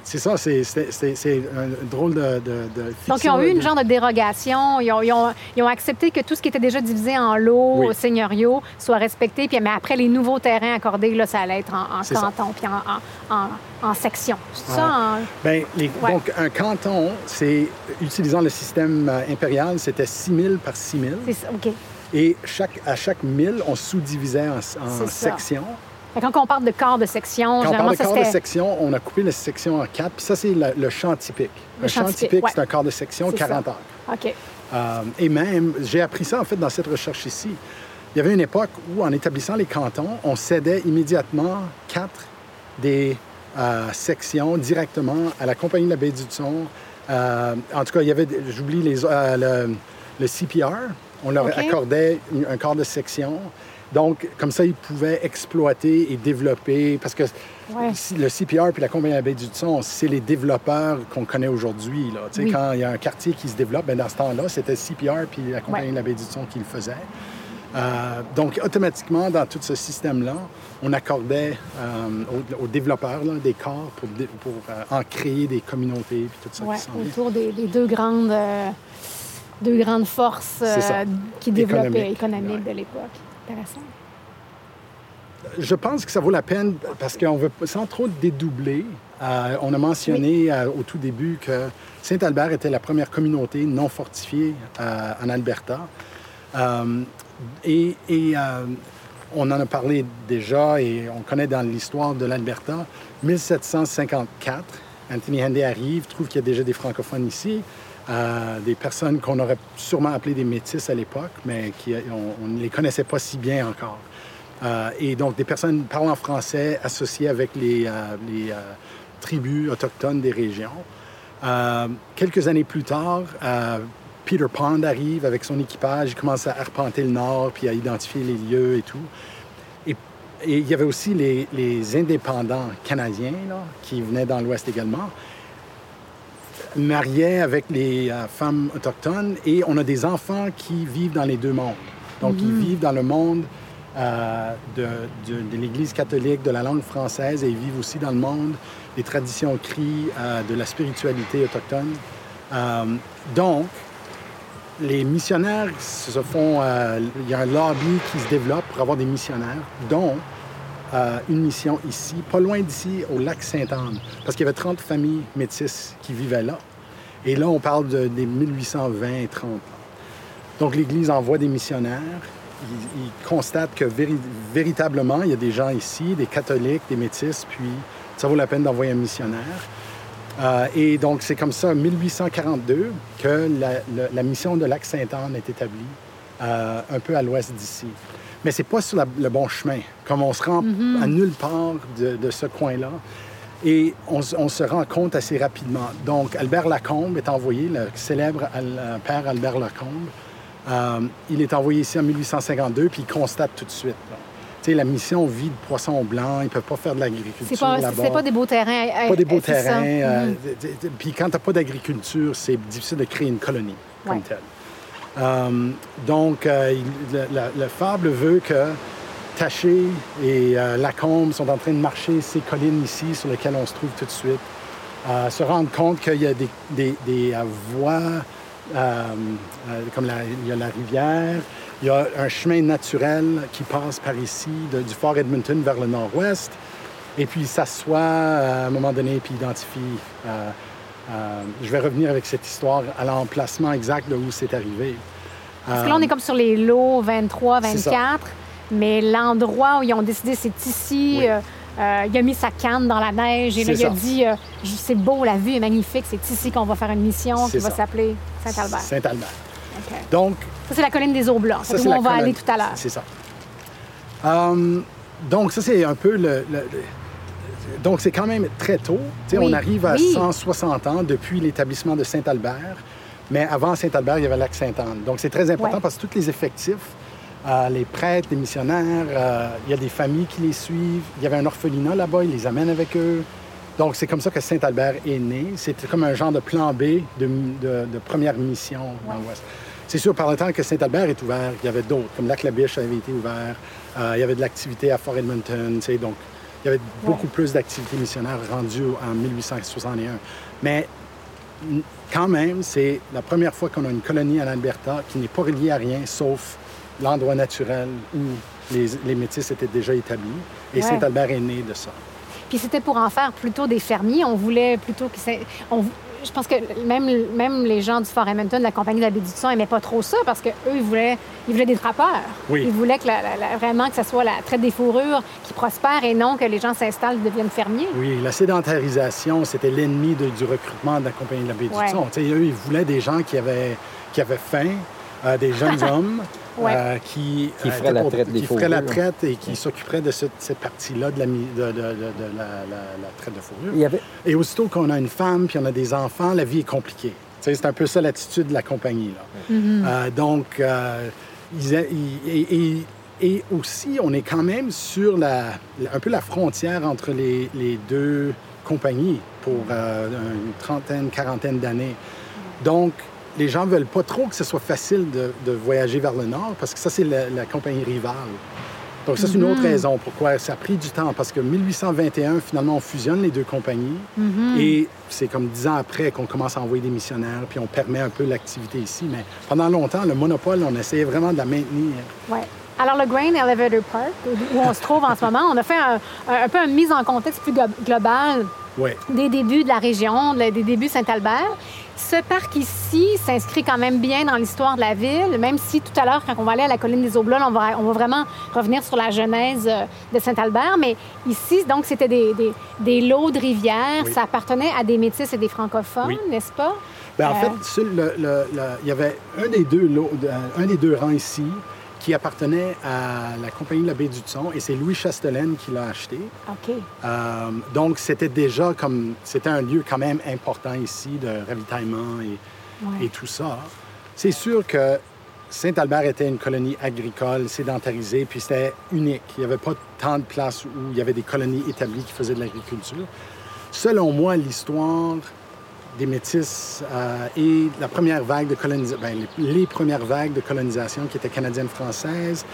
c'est ça, c'est, c'est- c'est- c'est un drôle de, de, de Donc, ils ont eu une genre de dérogation. Ils ont, ils ont- ils ont accepté que tout ce qui était déjà divisé en lots Oui. seigneuriaux soit respecté. Puis, mais après, les nouveaux terrains accordés, là, ça allait être en, en C'est ça. canton puis en, en, en, en section. C'est ça? Ouais. en- Ben, les- Ouais. Donc, un canton, c'est, utilisant le système euh, impérial, c'était 6 000 par 6 000. c'est ça, OK. Et chaque, à chaque 1000, on sous-divisait en, en C'est ça. sections. Quand on parle de quart de section, Quand on parle de quart de section, on a coupé les sections en quatre. Puis ça, c'est le, le champ typique. Le champ typique, typique, ouais. c'est un quart de section, C'est 40 ça. heures. OK. Euh, et même, j'ai appris ça en fait dans cette recherche ici. il y avait une époque où, en établissant les cantons, on cédait immédiatement quatre des euh, sections directement à la Compagnie de la Baie du Son. Euh, en tout cas, il y avait, j'oublie les, le, le CPR. On leur accordait un quart de section. Donc, comme ça, ils pouvaient exploiter et développer. Parce que Ouais. le CPR puis la Compagnie de la Baie du Son, c'est les développeurs qu'on connaît aujourd'hui. Oui. Quand il y a un quartier qui se développe, ben, dans ce temps-là, c'était CPR puis la Compagnie Ouais. de la Baie du Son qui le faisait. Euh, donc, automatiquement, dans tout ce système-là, on accordait euh, aux, aux développeurs là, des corps pour, euh, en créer des communautés puis tout ça Ouais, qui autour des, des deux grandes euh, deux grandes forces qui développaient Économique. économiques Ouais. de l'époque. Intéressant. Je pense que ça vaut la peine parce qu'on veut, sans trop dédoubler, euh, on a mentionné euh, au tout début que Saint-Albert était la première communauté non fortifiée euh, en Alberta. Et et, on en a parlé déjà et on connaît dans l'histoire de l'Alberta. 1754, Anthony Henday arrive, trouve qu'il y a déjà des francophones ici, des personnes qu'on aurait sûrement appelées des métis à l'époque, mais qui, on ne les connaissait pas si bien encore. Euh, et donc des personnes parlant français associées avec les, euh, euh, tribus autochtones des régions. Quelques années plus tard, Peter Pond arrive avec son équipage, il commence à arpenter le nord, puis à identifier les lieux et tout. Et, il y avait aussi les, indépendants canadiens qui venaient dans l'Ouest également, mariaient avec les euh, femmes autochtones et on a des enfants qui vivent dans les deux mondes. Donc, ils vivent dans le monde euh, de, de- de l'Église catholique, de la langue française, et ils vivent aussi dans le monde des traditions cries, euh, de la spiritualité autochtone. Euh, donc, les missionnaires se font... il y a un lobby qui se développe pour avoir des missionnaires, dont une mission ici, pas loin d'ici, au lac Sainte-Anne, parce qu'il y avait 30 familles métisses qui vivaient là. Et là, on parle de, des 1820 et 30. Donc, l'Église envoie des missionnaires. Ils, constatent que véri- véritablement, il y a des gens ici, des catholiques, des métis, puis ça vaut la peine d'envoyer un missionnaire. Euh, et donc, c'est comme ça, en 1842, que la, mission de Lac Sainte-Anne est établie, euh, un peu à l'ouest d'ici. Mais c'est pas sur la- le bon chemin. Comme on se rend à nulle part de, de ce coin-là, et on, se rend compte assez rapidement. Donc, Albert Lacombe est envoyé, le célèbre Al- euh, père Albert Lacombe. Euh, il est envoyé ici en 1852, puis il constate tout de suite. sais, la mission vit de poissons blancs, ils ne peuvent pas faire de l'agriculture là-bas. c'est pas des beaux terrains. euh, Pas des beaux terrains. euh, Mhm. Puis quand tu n'as pas d'agriculture, c'est difficile de créer une colonie comme telle. Euh, donc, euh, il- le- la, la fable veut que Taché et euh, Lacombe sont en train de marcher ces collines ici sur lesquelles on se trouve tout de suite, se rendre compte qu'il y a des, des- des, voies, comme la, il y a la rivière, il y a un chemin naturel qui passe par ici, du fort Edmonton vers le nord-ouest. Et puis, il s'assoit à un moment donné, puis identifie. Euh, je vais revenir avec cette histoire à l'emplacement exact de où c'est arrivé. Parce que là, on est comme sur les lots 23, C'est ça. 24, mais l'endroit où ils ont décidé, c'est ici. Oui. euh, euh, il a mis sa canne dans la neige et là, il a dit c'est beau, la vue est magnifique, c'est ici qu'on va faire une mission qui va s'appeler Saint-Albert. Saint-Albert. Donc, Ça, c'est la colline des eaux blancs. ça, C'est où on va colonne. aller tout à l'heure. C'est ça. Donc, ça, c'est un peu le... le- le- Donc, c'est quand même très tôt. Oui. On arrive à Oui. 160 ans depuis l'établissement de Saint-Albert. Mais avant Saint-Albert, il y avait Lac Sainte-Anne. Donc, c'est très important Ouais. parce que tous les effectifs, euh, les prêtres, les missionnaires, euh, il y a des familles qui les suivent. Il y avait un orphelinat là-bas, ils les amènent avec eux. Donc, c'est comme ça que Saint-Albert est né. C'était comme un genre de plan B de, de- de première mission dans l'Ouest. C'est sûr, par le temps que Saint-Albert est ouvert, il y avait d'autres, comme Lac-la-Biche avait été ouvert. Euh, il y avait de l'activité à Fort Edmonton, donc il y avait beaucoup plus d'activités missionnaires rendues en 1861. Mais quand même, c'est la première fois qu'on a une colonie en Alberta qui n'est pas reliée à rien, sauf l'endroit naturel où les, les Métis étaient déjà établis. Et Ouais. Saint-Albert est né de ça. Puis c'était pour en faire plutôt des fermiers. On voulait plutôt que on- Je pense que même, même les gens du Fort Edmonton, de la compagnie de la baie du Son, n'aimaient pas trop ça parce qu'eux, ils voulaient, ils voulaient des trappeurs. Oui. Ils voulaient que la- la- la- vraiment que ce soit la traite des fourrures qui prospère et non que les gens s'installent et deviennent fermiers. Oui, la sédentarisation, c'était l'ennemi du recrutement de la compagnie de la baie Ouais. eux, ils voulaient des gens qui avaient, qui avaient faim, euh, des jeunes hommes Ouais. euh, qui, Qui euh, ferait la traite qui ferait la traite et qui s'occuperait de cette, cette partie-là de, la, mi- de, de- de- de la, la- la traite de fourrure. Il y avait... Et aussitôt qu'on a une femme puis on a des enfants, la vie est compliquée. C'est un peu ça l'attitude de la compagnie. Là. Euh, donc, euh, ils a- ils- et, et- et aussi, on est quand même sur la, un peu la frontière entre les, les deux compagnies pour euh, une trentaine, quarantaine d'années. Donc, les gens veulent pas trop que ce soit facile de, de voyager vers le nord parce que ça, c'est la, la compagnie rivale. Donc, ça, c'est une autre raison pourquoi ça a pris du temps. Parce que 1821, finalement, on fusionne les deux compagnies. Et c'est comme dix ans après qu'on commence à envoyer des missionnaires, puis on permet un peu l'activité ici. Mais pendant longtemps, le monopole, on essayait vraiment de la maintenir. Ouais. Alors, le Grain Elevator Park, où on se trouve en ce moment, on a fait un, peu une mise en contexte plus glo- globale des débuts de la région, de- des débuts Saint-Albert. Ce parc ici s'inscrit quand même bien dans l'histoire de la ville, même si tout à l'heure, quand on va aller à la colline des Aublones, on va, on va vraiment revenir sur la genèse euh, de Saint-Albert. Mais ici, donc, c'était des, des, des lots de rivières. Oui. Ça appartenait à des métis et des francophones, Oui. n'est-ce pas? Ben, en Euh, fait, il y avait un des deux lots- un des deux rangs ici qui appartenait à la compagnie de la baie du Thon et c'est Louis Chastelaine qui l'a acheté. OK. Euh, donc, c'était déjà comme... C'était un lieu quand même important ici de ravitaillement et, Ouais. et tout ça. C'est sûr que Saint-Albert était une colonie agricole, sédentarisée, puis c'était unique. Il n'y avait pas tant de places où il y avait des colonies établies qui faisaient de l'agriculture. Selon moi, l'histoire des Métis euh, et la première vague de colonisation, les, les premières vagues de colonisation qui étaient canadiennes-françaises,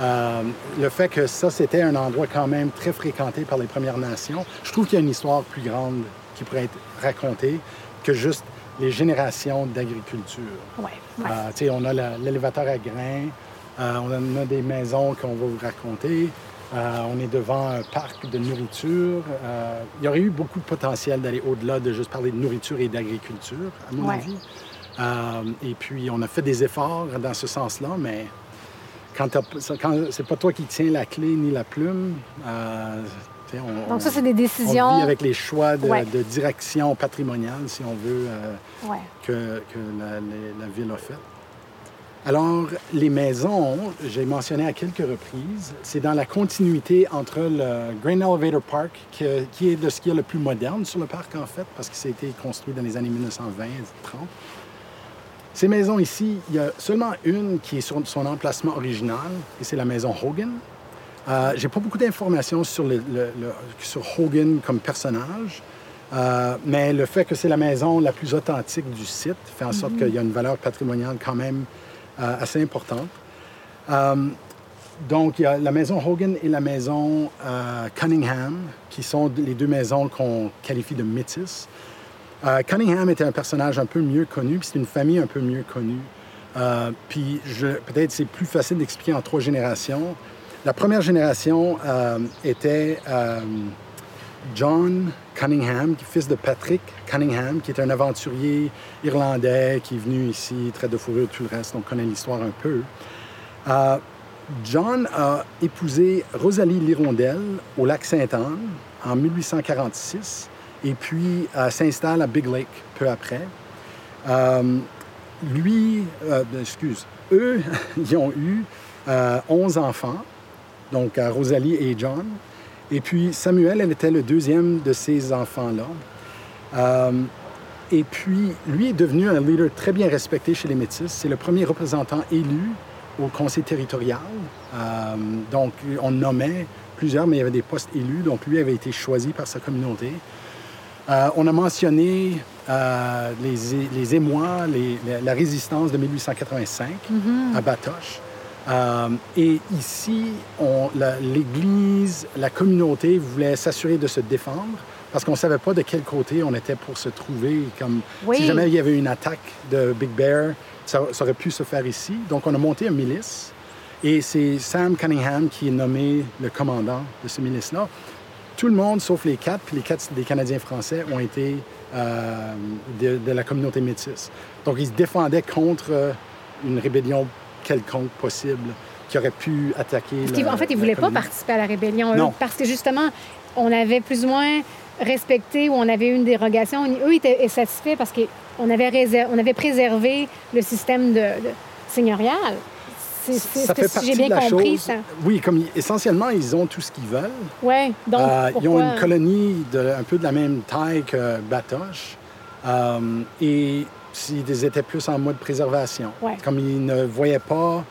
euh, le fait que ça, c'était un endroit quand même très fréquenté par les Premières Nations, je trouve qu'il y a une histoire plus grande qui pourrait être racontée que juste les générations d'agriculture. Ouais. ouais. Euh, on a l'élévateur à grains, on a des maisons qu'on va vous raconter, euh, on est devant un parc de nourriture. Euh, il y aurait eu beaucoup de potentiel d'aller au-delà de juste parler de nourriture et d'agriculture, à mon Ouais. avis. Euh, et puis, on a fait des efforts dans ce sens-là, mais quand, c'est pas toi qui tiens la clé ni la plume, on, Donc, ça, c'est des on décisions. vit avec les choix de, Ouais. de direction patrimoniale, si on veut. Ouais. que, que la, la- la ville a fait. Alors, les maisons, j'ai mentionné à quelques reprises, c'est dans la continuité entre le Grain Elevator Park, que- qui est de ce qui est le plus moderne sur le parc, en fait, parce que ça a été construit dans les années 1920-30. Ces maisons ici, il y a seulement une qui est sur son emplacement original, et c'est la maison Hogan. Euh, j'ai pas beaucoup d'informations sur, le- le- le- sur Hogan comme personnage, euh, mais le fait que c'est la maison la plus authentique du site fait en sorte qu'il y a une valeur patrimoniale quand même assez importante. Euh, donc, il y a la maison Hogan et la maison euh, Cunningham, qui sont les deux maisons qu'on qualifie de métis. Euh, Cunningham était un personnage un peu mieux connu, puis c'est une famille un peu mieux connue. Euh, puis peut-être c'est plus facile d'expliquer en trois générations. La première génération euh, était euh, John Cunningham, fils de Patrick Cunningham, qui est un aventurier irlandais qui est venu ici, traite de fourrure, tout le reste, on connaît l'histoire un peu. Euh, John a épousé Rosalie Lirondelle au lac Sainte-Anne en 1846 et puis euh, s'installe à Big Lake peu après. Euh, lui, euh, excuse, eux, ils ont eu euh, 11 enfants, donc Rosalie et John. Et puis Samuel, elle était le deuxième de ces enfants-là. Euh, et puis, lui est devenu un leader très bien respecté chez les Métis. C'est le premier représentant élu au conseil territorial. Euh, donc, on nommait plusieurs, mais il y avait des postes élus. Donc, lui avait été choisi par sa communauté. Euh, on a mentionné euh, les, émois, les- la- la résistance de 1885 à Batoche. Euh, et ici, la- l'Église, la communauté voulait s'assurer de se défendre parce qu'on ne savait pas de quel côté on était pour se trouver. Comme, Oui. Si jamais il y avait une attaque de Big Bear, ça, ça aurait pu se faire ici. Donc, on a monté un milice. Et c'est Sam Cunningham qui est nommé le commandant de ce milice-là. Tout le monde, sauf les quatre, puis les quatre des Canadiens français, ont été euh, de, de la communauté métisse. Donc, ils se défendaient contre euh, une rébellion quelconque possible qui aurait pu attaquer. La- en fait, ils ne la voulaient pas participer à la rébellion, eux, Non. parce que justement, on avait plus ou moins respecté ou on avait eu une dérogation. Eux étaient satisfaits parce qu'on avait, on avait préservé le système de, de- seigneurial. C'est ça fait si partie j'ai bien de la compris, chose. ça? Oui, comme essentiellement, ils ont tout ce qu'ils veulent. Ouais. Donc, Euh, ils ont une colonie de, un peu de la même taille que Batoche. Euh, et ils étaient plus en mode préservation. Ouais. Comme ils ne voyaient pas,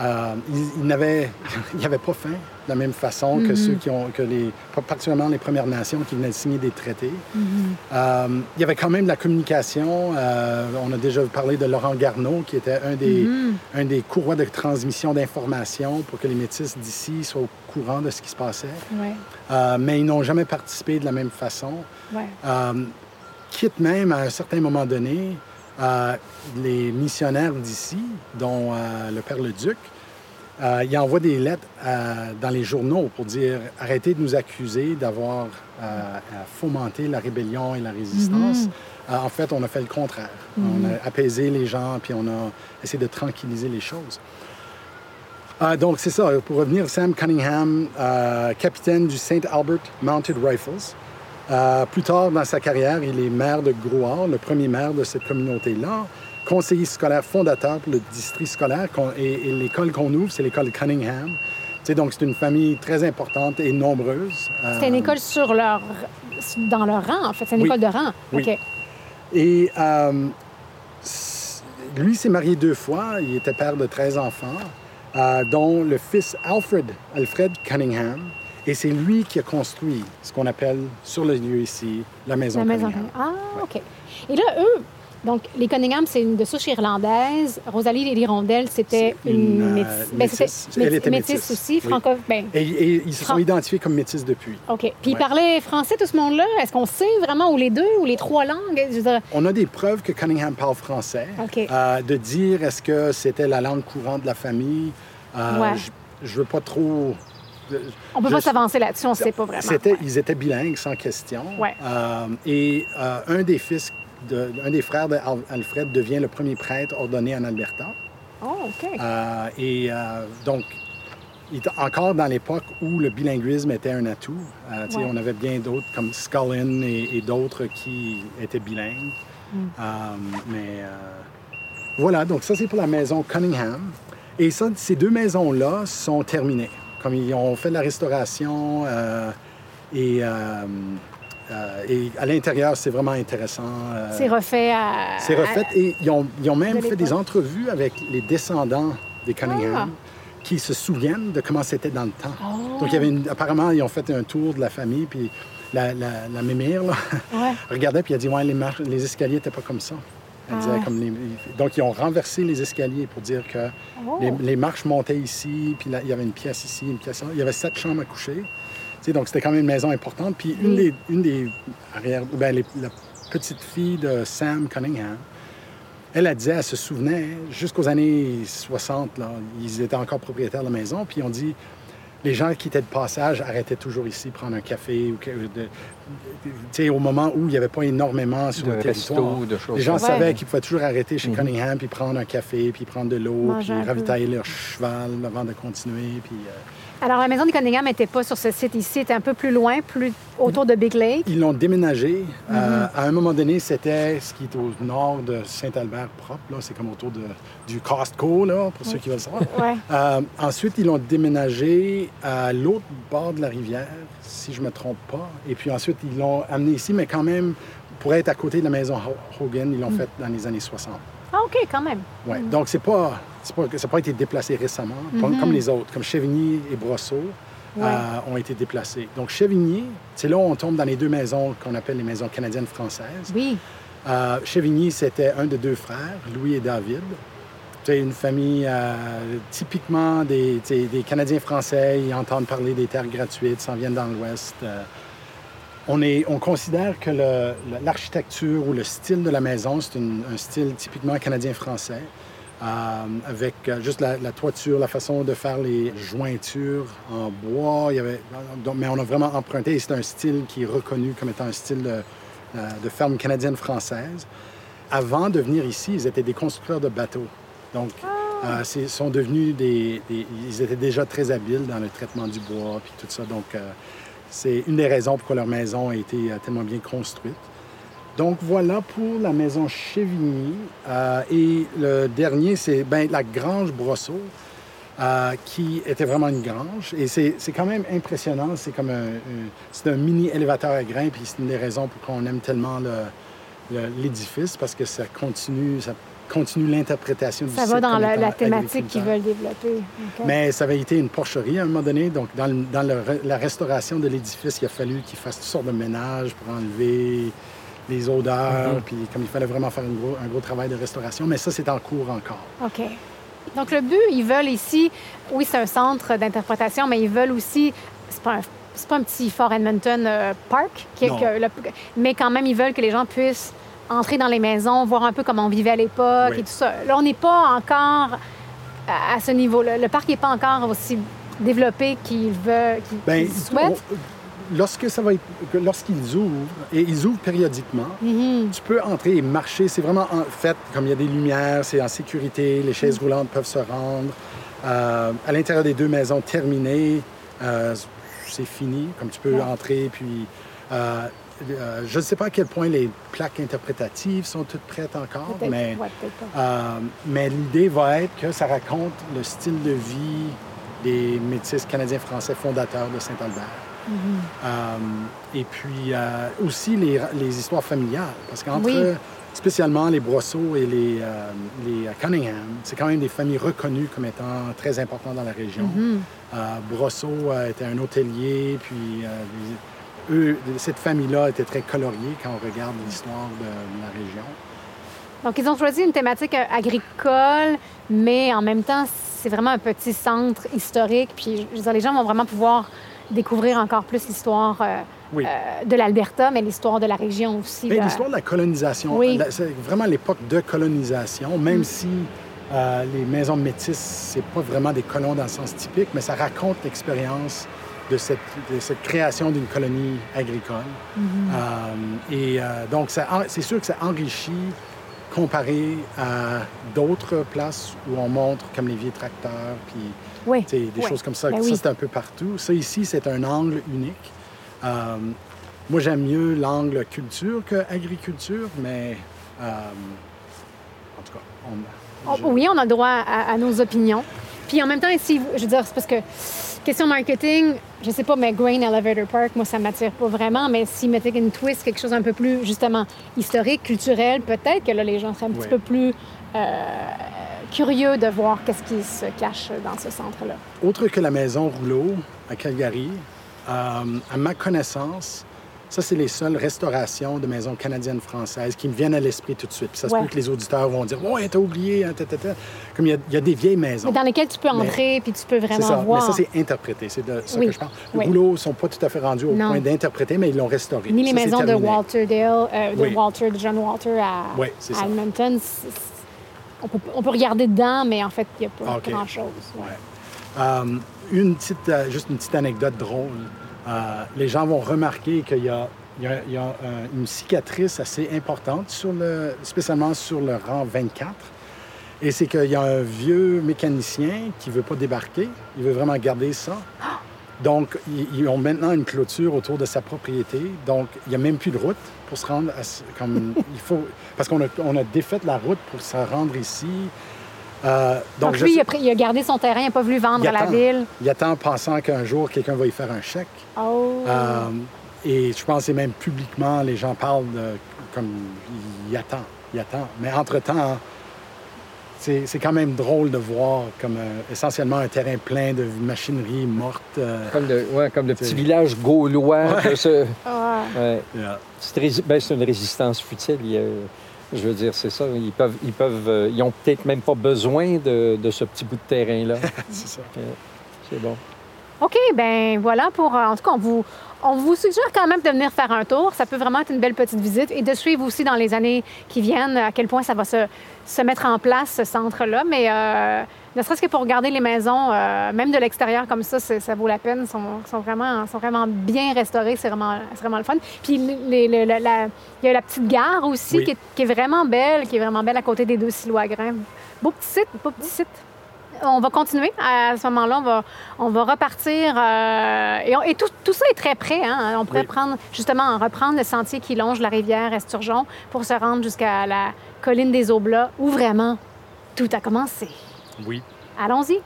euh, ils, ils n'avaient pas faim de la même façon Mm-hmm. que ceux qui ont, que les, particulièrement les Premières Nations qui venaient de signer des traités. Mm-hmm. Euh, il y avait quand même de la communication. Euh, on a déjà parlé de Laurent Garneau, qui était un des, Mm-hmm. un des courroies de transmission d'informations pour que les métis d'ici soient au courant de ce qui se passait. Ouais. Euh, mais ils n'ont jamais participé de la même façon. Ouais. Quitte même à un certain moment donné, euh, les missionnaires d'ici, dont euh, le Père le Duc, euh, il envoie des lettres euh, dans les journaux pour dire arrêtez de nous accuser d'avoir fomenté la rébellion et la résistance. Euh, en fait, on a fait le contraire. On a apaisé les gens, puis on a essayé de tranquilliser les choses. Donc, c'est ça. Pour revenir, Sam Cunningham, capitaine du St. Albert Mounted Rifles. Euh, plus tard dans sa carrière, il est maire de Grouard, le premier maire de cette communauté-là, conseiller scolaire fondateur pour le district scolaire. Et, et l'école qu'on ouvre, c'est l'école Cunningham. Donc, c'est une famille très importante et nombreuse. C'était une Euh, école sur leur... dans leur rang, en fait. C'est une Oui. école de rang. Oui. Et euh, lui s'est marié deux fois. Il était père de 13 enfants, dont le fils Alfred, Alfred Cunningham. Et c'est lui qui a construit ce qu'on appelle sur le lieu ici la maison La maison Cunningham. Cunningham. Ah, OK. Et là, eux, donc, les Cunningham, c'est une de souche irlandaise. Rosalie L'Hirondelle, c'était une, une, euh, ben, métisse. Elle était métisse métisse. aussi, Oui. franco. Ben, Et, et ils se sont Fran- identifiés comme métis depuis. OK. Puis ils Ouais. français, tout ce monde-là? Est-ce qu'on sait vraiment où les deux ou les trois langues? Je On a des preuves que Cunningham parle français. OK. Euh, de dire est-ce que c'était la langue courante de la famille, euh, Ouais. je, je veux pas trop. On peut Je- pas s'avancer là-dessus, on ne sait pas vraiment. C'était, Ouais. Ils étaient bilingues, sans question. Ouais. Euh, et euh, un des fils, de, un des frères d'Alfred devient le premier prêtre ordonné en Alberta. Oh, OK. Euh, et donc, il était encore dans l'époque où le bilinguisme était un atout. Ouais. On avait bien d'autres, comme Scullin et, et d'autres qui étaient bilingues. Mm. Euh, mais voilà, donc ça, c'est pour la maison Cunningham. Et ça, ces deux maisons-là sont terminées. Comme ils ont fait de la restauration euh, et, euh, euh, et à l'intérieur, c'est vraiment intéressant. euh, c'est refait à. c'est refait à- et ils ont, ils ont même de fait des entrevues avec les descendants des Cunningham Ah. qui se souviennent de comment c'était dans le temps. Oh. Donc, il y avait une- apparemment, ils ont fait un tour de la famille, puis la, la, la mémire là, Ouais. regardait, puis elle a dit Ouais, les, marches, les escaliers n'étaient pas comme ça. Elle Ah disait ouais. comme les- Donc, ils ont renversé les escaliers pour dire que Oh. les, les marches montaient ici, puis là, il y avait une pièce ici, une pièce là. Il y avait sept chambres à coucher. Tu sais, donc, c'était quand même une maison importante. Puis, une, des, une des arrière... Ben, les- la petite fille de Sam Cunningham, elle, elle disait, elle se souvenait, jusqu'aux années 60, là, ils étaient encore propriétaires de la maison, puis on dit, les gens qui étaient de passage arrêtaient toujours ici prendre un café, ou de- au moment où il n'y avait pas énormément sur De le resto, territoire. de choses les gens savaient qu'ils pouvaient toujours arrêter chez Cunningham, puis prendre un café, puis prendre de l'eau, puis peu. ravitailler leur cheval avant de continuer, puis... euh, Alors, la maison des Cunningham n'était pas sur ce site ici, était un peu plus loin, plus autour de Big Lake. Ils l'ont déménagé. Euh, Mm-hmm. à un moment donné, c'était ce qui est au nord de Saint-Albert propre. Là. C'est comme autour de, du Costco, là, pour ceux qui veulent savoir. Ouais. Euh, ensuite, ils l'ont déménagé à l'autre bord de la rivière, si je ne me trompe pas. Et puis ensuite, ils l'ont amené ici, mais quand même, pour être à côté de la maison Ho- Hogan, Mm. ils l'ont fait dans les années 60. Ah, OK, quand même. Ouais. Donc, c'est pas, c'est pas, ça n'a pas été déplacé récemment, pas- comme les autres, comme Chevigny et Brosseau. Mm-hmm. Ouais. euh, ont été déplacés. Donc, Chevigny, c'est là où on tombe dans les deux maisons qu'on appelle les maisons canadiennes-françaises. Oui. Euh, Chevigny, c'était un de deux frères, Louis et David. C'est une famille euh, typiquement des, des Canadiens français. Ils entendent parler des terres gratuites, s'en viennent dans l'Ouest. On, est, on considère que l'architecture ou le style de la maison, c'est un style typiquement canadien-français, euh, avec euh, juste la, la toiture, la façon de faire les jointures en bois. Il y avait, donc- mais on a vraiment emprunté, et c'est un style qui est reconnu comme étant un style de, euh, de ferme canadienne-française. Avant de venir ici, ils étaient des constructeurs de bateaux. Donc, euh, c'est- sont devenus des, des- Ils étaient déjà très habiles dans le traitement du bois puis tout ça. Donc, euh, c'est une des raisons pourquoi leur maison a été euh, tellement bien construite. Donc, voilà pour la maison Chevigny. Euh, et le dernier, c'est ben, la Grange Brosseau. euh, qui était vraiment une grange. Et c'est quand même impressionnant. C'est comme un, mini élévateur à grains, puis c'est une des raisons pour qu'on aime tellement le- le- l'édifice, parce que ça continue, continue l'interprétation du Ça site va dans la, thématique qu'ils veulent développer. Mais ça avait été une porcherie à un moment donné. Donc, dans, le- dans le re- la restauration de l'édifice, il a fallu qu'il fasse toutes sortes de ménages pour enlever les odeurs. Puis, comme il fallait vraiment faire un gros, un gros travail de restauration. Mais ça, c'est en cours encore. OK. Donc, le but, ils veulent ici, oui, c'est un centre d'interprétation, mais ils veulent aussi, c'est pas un, c'est pas un petit Fort Edmonton euh, Park, qui est Non. que le- mais quand même, ils veulent que les gens puissent entrer dans les maisons, voir un peu comment on vivait à l'époque Oui. et tout ça. Là, on n'est pas encore à, ce niveau-là. Le parc n'est pas encore aussi développé veulent, qu'ils Ben, on- lorsque ça va être, lorsqu'ils ouvrent, et ils ouvrent périodiquement, Mhm. tu peux entrer et marcher. C'est vraiment en fait, comme il y a des lumières, c'est en sécurité, les chaises roulantes peuvent se rendre. Euh, à l'intérieur des deux maisons terminées, euh, c'est fini, comme tu peux Ouais. entrer. Puis, euh, euh, je ne sais pas à quel point les plaques interprétatives sont toutes prêtes encore, mais, ouais, euh, mais l'idée va être que ça raconte le style de vie des métis canadiens-français fondateurs de Saint-Albert. Euh, et puis aussi les, les histoires familiales, parce qu'entre Oui. spécialement les Brosseau et les, les Cunningham, c'est quand même des familles reconnues comme étant très importantes dans la région. Mhm. Euh, Brosseau était un hôtelier, puis eux, cette famille-là était très coloriée quand on regarde l'histoire de, la région. Donc, ils ont choisi une thématique euh, agricole, mais en même temps, c'est vraiment un petit centre historique. Puis, je veux dire, les gens vont vraiment pouvoir découvrir encore plus l'histoire euh, Oui. euh, de l'Alberta, mais l'histoire de la région aussi. L'histoire de la colonisation, Oui. c'est vraiment l'époque de colonisation, même si euh, les maisons métisses, c'est pas vraiment des colons dans le sens typique, mais ça raconte l'expérience de cette, de cette création d'une colonie agricole. Euh, et euh, donc, c'est sûr que ça enrichit comparé à d'autres places où on montre comme les vieux tracteurs, puis Oui. des choses comme ça. Ben ça, oui. c'est un peu partout. Ça, ici, c'est un angle unique. Euh, moi, j'aime mieux l'angle culture que agriculture, mais en tout cas, on, Oh, je- Oui, on a le droit à, à nos opinions. Puis en même temps, ici, je veux dire, c'est parce que question marketing, je sais pas, mais Grain Elevator Park, moi, ça m'attire pas vraiment. Mais s'ils mettaient une twist, quelque chose un peu plus, justement, historique, culturel, peut-être que là, les gens seraient un petit Ouais. peu plus euh, curieux de voir qu'est-ce qui se cache dans ce centre-là. Autre que la maison Rouleau à Calgary, euh, à ma connaissance, ça, c'est les seules restaurations de maisons canadiennes françaises qui me viennent à l'esprit tout de suite. Puis ça se Ouais. peut que les auditeurs vont dire Ouais, t'as oublié, hein, ta, ta, ta. Comme il y, a, il y a des vieilles maisons. Mais dans lesquels tu peux Mais- entrer, puis tu peux vraiment ça, voir. mais ça, c'est interprété. C'est de ça Oui, que je parle. Les oui. rouleaux ne sont pas tout à fait rendus au Non. point d'interpréter, mais ils l'ont restauré. Ni les Ça, maisons de. Walter Dale, euh, de Oui. Walter, de John Walter à, ça. Edmonton. On peut, on peut regarder dedans, mais en fait, il n'y a pas Ah, grand-chose. ouais. Ouais. Euh, une petite, euh, juste une petite anecdote drôle. Euh, les gens vont remarquer qu'il y a, il y a- il y a, euh, une cicatrice assez importante, sur le, spécialement sur le rang 24. Et c'est qu'il y a un vieux mécanicien qui ne veut pas débarquer. Il veut vraiment garder ça. Donc, ils, ont maintenant une clôture autour de sa propriété. Donc, il n'y a même plus de route pour se rendre à... Comme, il faut, parce qu'on a, on a défait la route pour se rendre ici. Euh, Donc, lui, il a, pris- il a gardé son terrain, il n'a pas voulu vendre Il à la ville. il attend en pensant qu'un jour, quelqu'un va y faire un chèque. Oh. Euh, et je pense que c'est même publiquement, les gens parlent de, comme il attend, il attend. Mais entre-temps, c'est c'est quand même drôle de voir comme euh, essentiellement un terrain plein de machinerie morte. euh, Comme le, ouais, comme le petit C'est- village gaulois. de ce- ouais. yeah. C'est rési- ben, c'est une résistance futile. Il y a- je veux dire, c'est ça. Ils peuvent, ils peuvent, euh, ils ont peut-être même pas besoin de, de ce petit bout de terrain-là. c'est ça. c'est bon. OK, ben voilà pour. euh, en tout cas, on vous, on vous suggère quand même de venir faire un tour. Ça peut vraiment être une belle petite visite et de suivre aussi dans les années qui viennent à quel point ça va se, se mettre en place, ce centre-là. Mais euh, ne serait-ce que pour regarder les maisons, euh, même de l'extérieur comme ça, ça vaut la peine. Ils sont, sont vraiment, sont vraiment bien restaurés. C'est vraiment, vraiment le fun. Puis les- les- la- la- il y a la petite gare aussi Oui. qui, est, qui est vraiment belle, qui est vraiment belle à côté des deux silos à grains. Beau petit site, beau petit site. On va continuer. À ce moment-là, on va, on va repartir. euh, et on- et tout, tout ça est très près. hein. On pourrait Oui. prendre, justement, reprendre le sentier qui longe la rivière Esturgeon pour se rendre jusqu'à la colline des Aublats, où vraiment tout a commencé. Oui. Allons-y.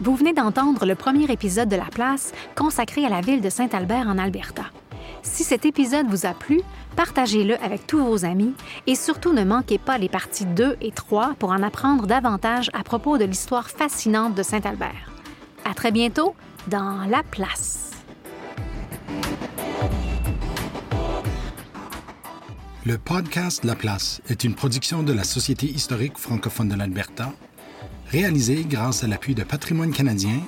Vous venez d'entendre le premier épisode de La Place consacré à la ville de Saint-Albert en Alberta. Si cet épisode vous a plu, partagez-le avec tous vos amis et surtout ne manquez pas les parties 2 et 3 pour en apprendre davantage à propos de l'histoire fascinante de Saint-Albert. À très bientôt dans La Place. Le podcast La Place est une production de la Société historique francophone de l'Alberta, réalisée grâce à l'appui de Patrimoine canadien,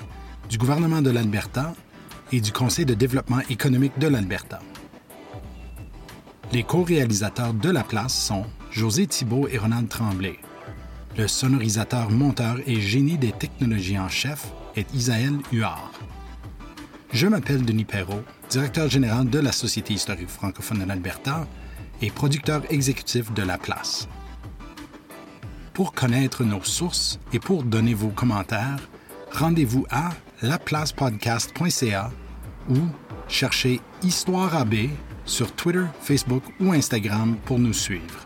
du gouvernement de l'Alberta et du Conseil de développement économique de l'Alberta. Les co-réalisateurs de La Place sont José Thibault et Ronald Tremblay. Le sonorisateur, monteur et génie des technologies en chef est Isaël Huard. Je m'appelle Denis Perrault, directeur général de la Société historique francophone de l'Alberta et producteur exécutif de La Place. Pour connaître nos sources et pour donner vos commentaires, rendez-vous à laplacepodcast.ca ou cherchez Histoire AB sur Twitter, Facebook ou Instagram pour nous suivre.